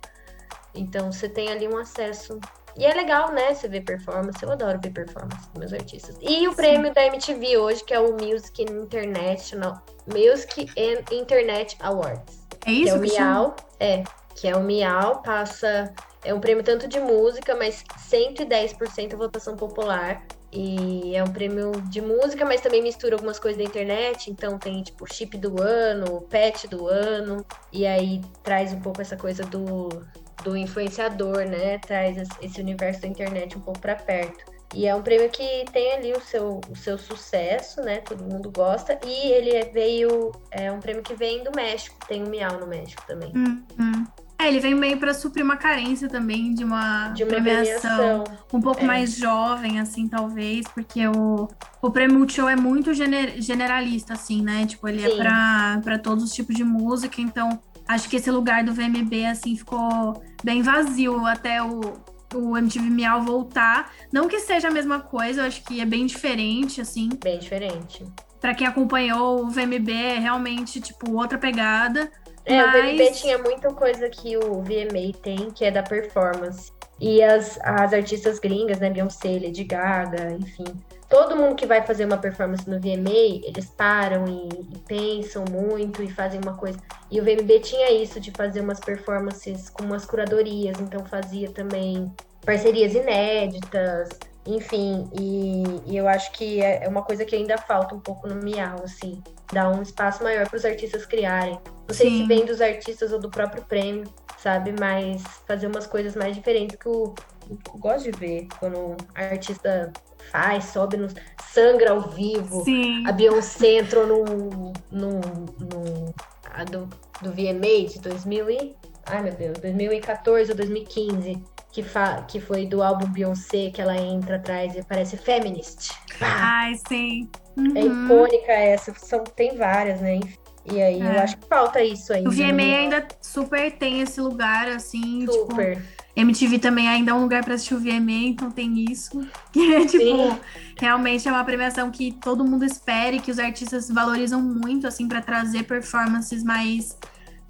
Então você tem ali um acesso. E é legal, né? Você ver performance. Eu adoro ver performance dos meus artistas. E o prêmio da MTV hoje, que é o Music International Music and Internet Awards. É Que é isso o que? Miau. É, que é o Miau, passa. É um prêmio tanto de música, mas 110% votação popular. E é um prêmio de música, mas também mistura algumas coisas da internet. Então tem tipo chip do ano, pet do ano. E aí traz um pouco essa coisa do, do influenciador, né? Traz es- esse universo da internet um pouco pra perto. E é um prêmio que tem ali o seu, o seu sucesso, né? Todo mundo gosta. E ele é- veio. É um prêmio que vem do México. Tem o Miau no México também. Hum, hum. É, ele vem meio pra suprir uma carência também de uma, De uma premiação. premiação. um pouco É. mais jovem, assim, talvez, porque o, o prêmio Multishow é muito gener- generalista, assim, né? Tipo, ele é Sim. pra, pra todos os tipos de música, então acho que esse lugar do VMB, assim, ficou bem vazio até o, o MTV Miau voltar. Não que seja a mesma coisa, eu acho que é bem diferente, assim. Bem diferente. Pra quem acompanhou o VMB, é realmente, tipo, outra pegada. É, o Mas- BBB tinha muita coisa que o VMA tem, que é da performance. E as, as artistas gringas, né, Beyoncé, Lady Gaga, enfim. Todo mundo que vai fazer uma performance no VMA, eles param e, e pensam muito e fazem uma coisa. E o VMB tinha isso de fazer umas performances com umas curadorias, então fazia também parcerias inéditas, enfim. E, e eu acho que é é uma coisa que ainda falta um pouco no Miau, assim. Dar um espaço maior para os artistas criarem. Não sei Sim. se vem dos artistas ou do próprio prêmio, sabe? Mas fazer umas coisas mais diferentes que eu, eu gosto de ver quando o artista faz, sobe, no, sangra ao vivo. Sim. A Beyoncé entrou no, no, a do, do VMA de 2000 e, ai meu Deus, 2014 ou 2015, que, fa, que foi do álbum Beyoncé, que ela entra atrás e aparece Feminist. Ai, sim. É Uhum. icônica essa, são, tem várias, né? E aí eu É. acho que falta isso ainda. O VMA né? ainda super tem esse lugar, assim, tipo, Super. MTV também ainda é um lugar pra assistir o VMA, então tem isso. Que é, tipo, Sim. realmente é uma premiação que todo mundo espera e que os artistas valorizam muito, assim, pra trazer performances mais.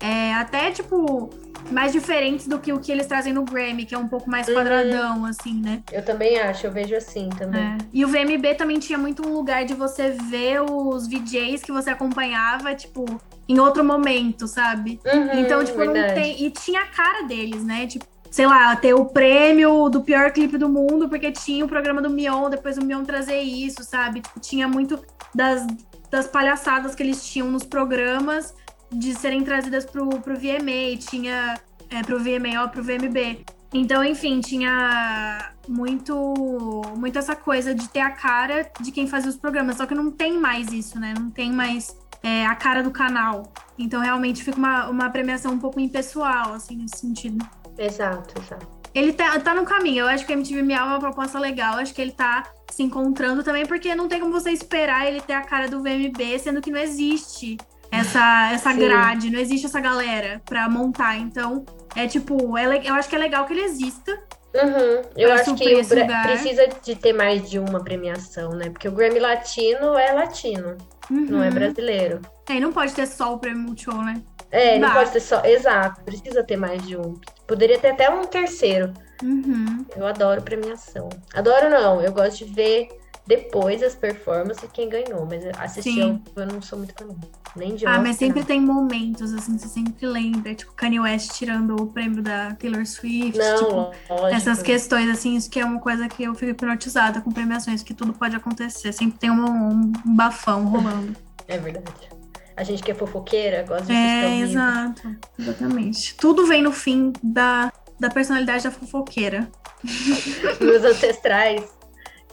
é, até, tipo, mais diferentes do que o que eles trazem no Grammy, que é um pouco mais Uhum. quadradão, assim, né? Eu também acho, eu vejo assim também. É. E o VMB também tinha muito um lugar de você ver os VJs que você acompanhava, tipo, em outro momento, sabe? Uhum, Então, tipo, não verdade. tem. E tinha a cara deles, né? Tipo, sei lá, ter o prêmio do pior clipe do mundo, porque tinha o programa do Mion, depois o Mion trazer isso, sabe? Tipo, tinha muito das, das palhaçadas que eles tinham nos programas de serem trazidas pro, pro VMA, tinha. É, pro VMA, ó, pro VMB. Então, enfim, tinha muito, muito essa coisa de ter a cara de quem fazia os programas. Só que não tem mais isso, né? Não tem mais é, a cara do canal. Então, realmente, fica uma, uma premiação um pouco impessoal, assim, nesse sentido. Exato, exato. Ele tá, tá no caminho. Eu acho que a MTV Miau é uma proposta legal. Eu acho que ele tá se encontrando também, porque não tem como você esperar ele ter a cara do VMB, sendo que não existe essa, essa Sim. grade, não existe essa galera pra montar. Então, é tipo, é eu acho que é legal que ele exista. Uhum. Eu acho que o precisa de ter mais de uma premiação, né? Porque o Grammy Latino é latino, não é Uhum. brasileiro. É, e não pode ter só o prêmio Multishow, né? É, não pode ter só. Exato, precisa ter mais de um. Poderia ter até um terceiro. Uhum. Eu adoro premiação. Adoro não, eu gosto de ver depois as performances e quem ganhou, mas assistir ao- eu não sou muito fã, nem de Ah, mas sempre não. tem momentos, assim, você sempre lembra. Tipo, Kanye West tirando o prêmio da Taylor Swift. Não, tipo, lógico. essas questões, assim, isso que é uma coisa que eu fico hipnotizada com premiações, que tudo pode acontecer. Sempre tem um, um bafão rolando. É verdade. A gente que é fofoqueira gosta de É, exato. Exatamente. Tudo vem no fim da, da personalidade da fofoqueira. Meus ancestrais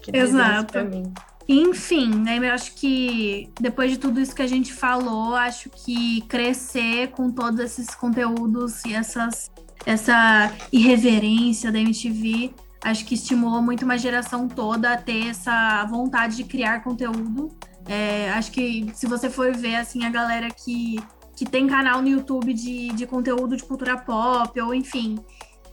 que Exato. pra mim. Enfim, né? Eu acho que depois de tudo isso que a gente falou, acho que crescer com todos esses conteúdos e essas, essa irreverência da MTV, acho que estimulou muito uma geração toda a ter essa vontade de criar conteúdo. É, acho que se você for ver assim a galera que, que tem canal no YouTube de, de conteúdo de cultura pop, ou enfim,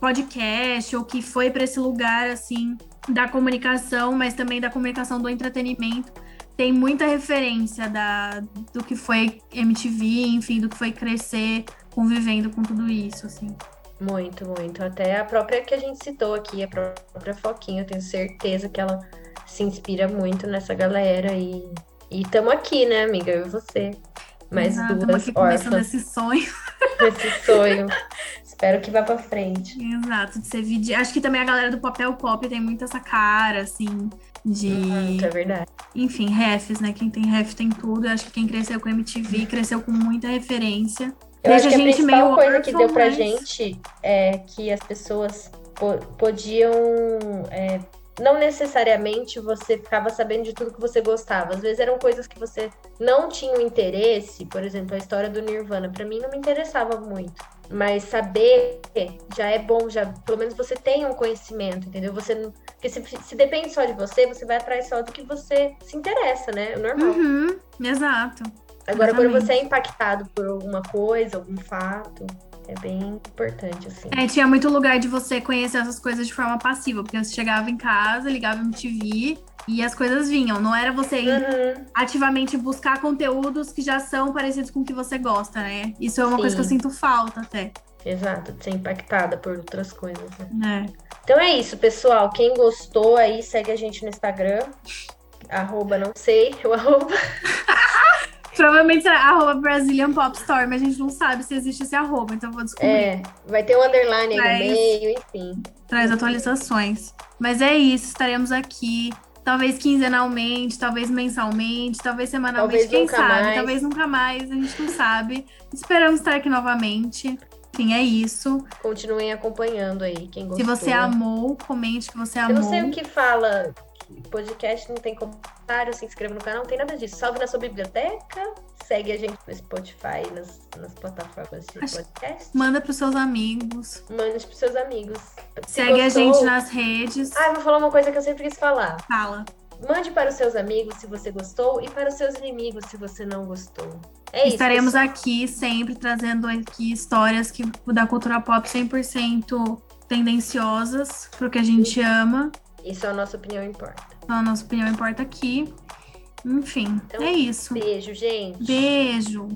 podcast, ou que foi para esse lugar assim da comunicação, mas também da comunicação do entretenimento. Tem muita referência da, do que foi MTV, enfim, do que foi crescer convivendo com tudo isso, assim. Muito, muito. Até a própria que a gente citou aqui, a própria Foquinha, eu tenho certeza que ela se inspira muito nessa galera e e estamos aqui, né, amiga? Eu e você. Mais Exato, duas aqui começando esse sonho. esse sonho. Espero que vá pra frente. Exato, de ser vídeo. Acho que também a galera do papel pop tem muito essa cara, assim, de. Muito, é verdade. Enfim, refs, né? Quem tem ref tem tudo. Eu acho que quem cresceu com MTV cresceu com muita referência. Eu Deixa acho que a, a gente principal meio coisa que deu pra mas- gente é que as pessoas po- podiam. é, não necessariamente você ficava sabendo de tudo que você gostava. Às vezes eram coisas que você não tinha interesse. Por exemplo, a história do Nirvana. Pra mim não me interessava muito. Mas saber já é bom, já pelo menos você tem um conhecimento, entendeu? Você porque se, se depende só de você, você vai atrás só do que você se interessa, né? É normal. Uhum, exato. Agora, quando Exatamente. você é impactado por alguma coisa, algum fato, é bem importante, assim. É, tinha muito lugar de você conhecer essas coisas de forma passiva, porque você chegava em casa, ligava MTV e as coisas vinham. Não era você ir Uhum. ativamente buscar conteúdos que já são parecidos com o que você gosta, né? Isso é uma coisa que eu Sim. sinto falta até. Exato, de ser impactada por outras coisas, né? É. Então é isso, pessoal. Quem gostou aí, segue a gente no Instagram. Arroba, não sei, o arroba. Provavelmente será arroba Brazilian Pop Store, mas a gente não sabe se existe esse arroba, então eu vou descobrir. É, vai ter um underline aí Mas- no meio, enfim. Traz atualizações. Mas é isso, estaremos aqui. Talvez quinzenalmente, talvez mensalmente, talvez semanalmente, Talvez quem sabe? mais. Talvez nunca mais, a gente não sabe. Esperamos estar aqui novamente. Enfim, é isso. Continuem acompanhando aí, quem Se gostou. você amou, comente que você Eu amou. não sei o que fala. Podcast não tem comentário, se inscreva no canal, não tem nada disso. Salve na sua biblioteca, segue a gente no Spotify, nas, nas plataformas de Acho- podcast. Manda pros seus amigos. Mande pros seus amigos. Se Segue a gostou- gente nas redes. Ah, eu vou falar uma coisa que eu sempre quis falar. Fala. Mande para os seus amigos se você gostou e para os seus inimigos se você não gostou. É isso. Estaremos aqui sempre trazendo aqui histórias que, da cultura pop 100% tendenciosas pro que a gente ama. Isso a nossa opinião importa. Então, a nossa opinião importa aqui. Enfim, Então, é isso. Beijo, gente. Beijo.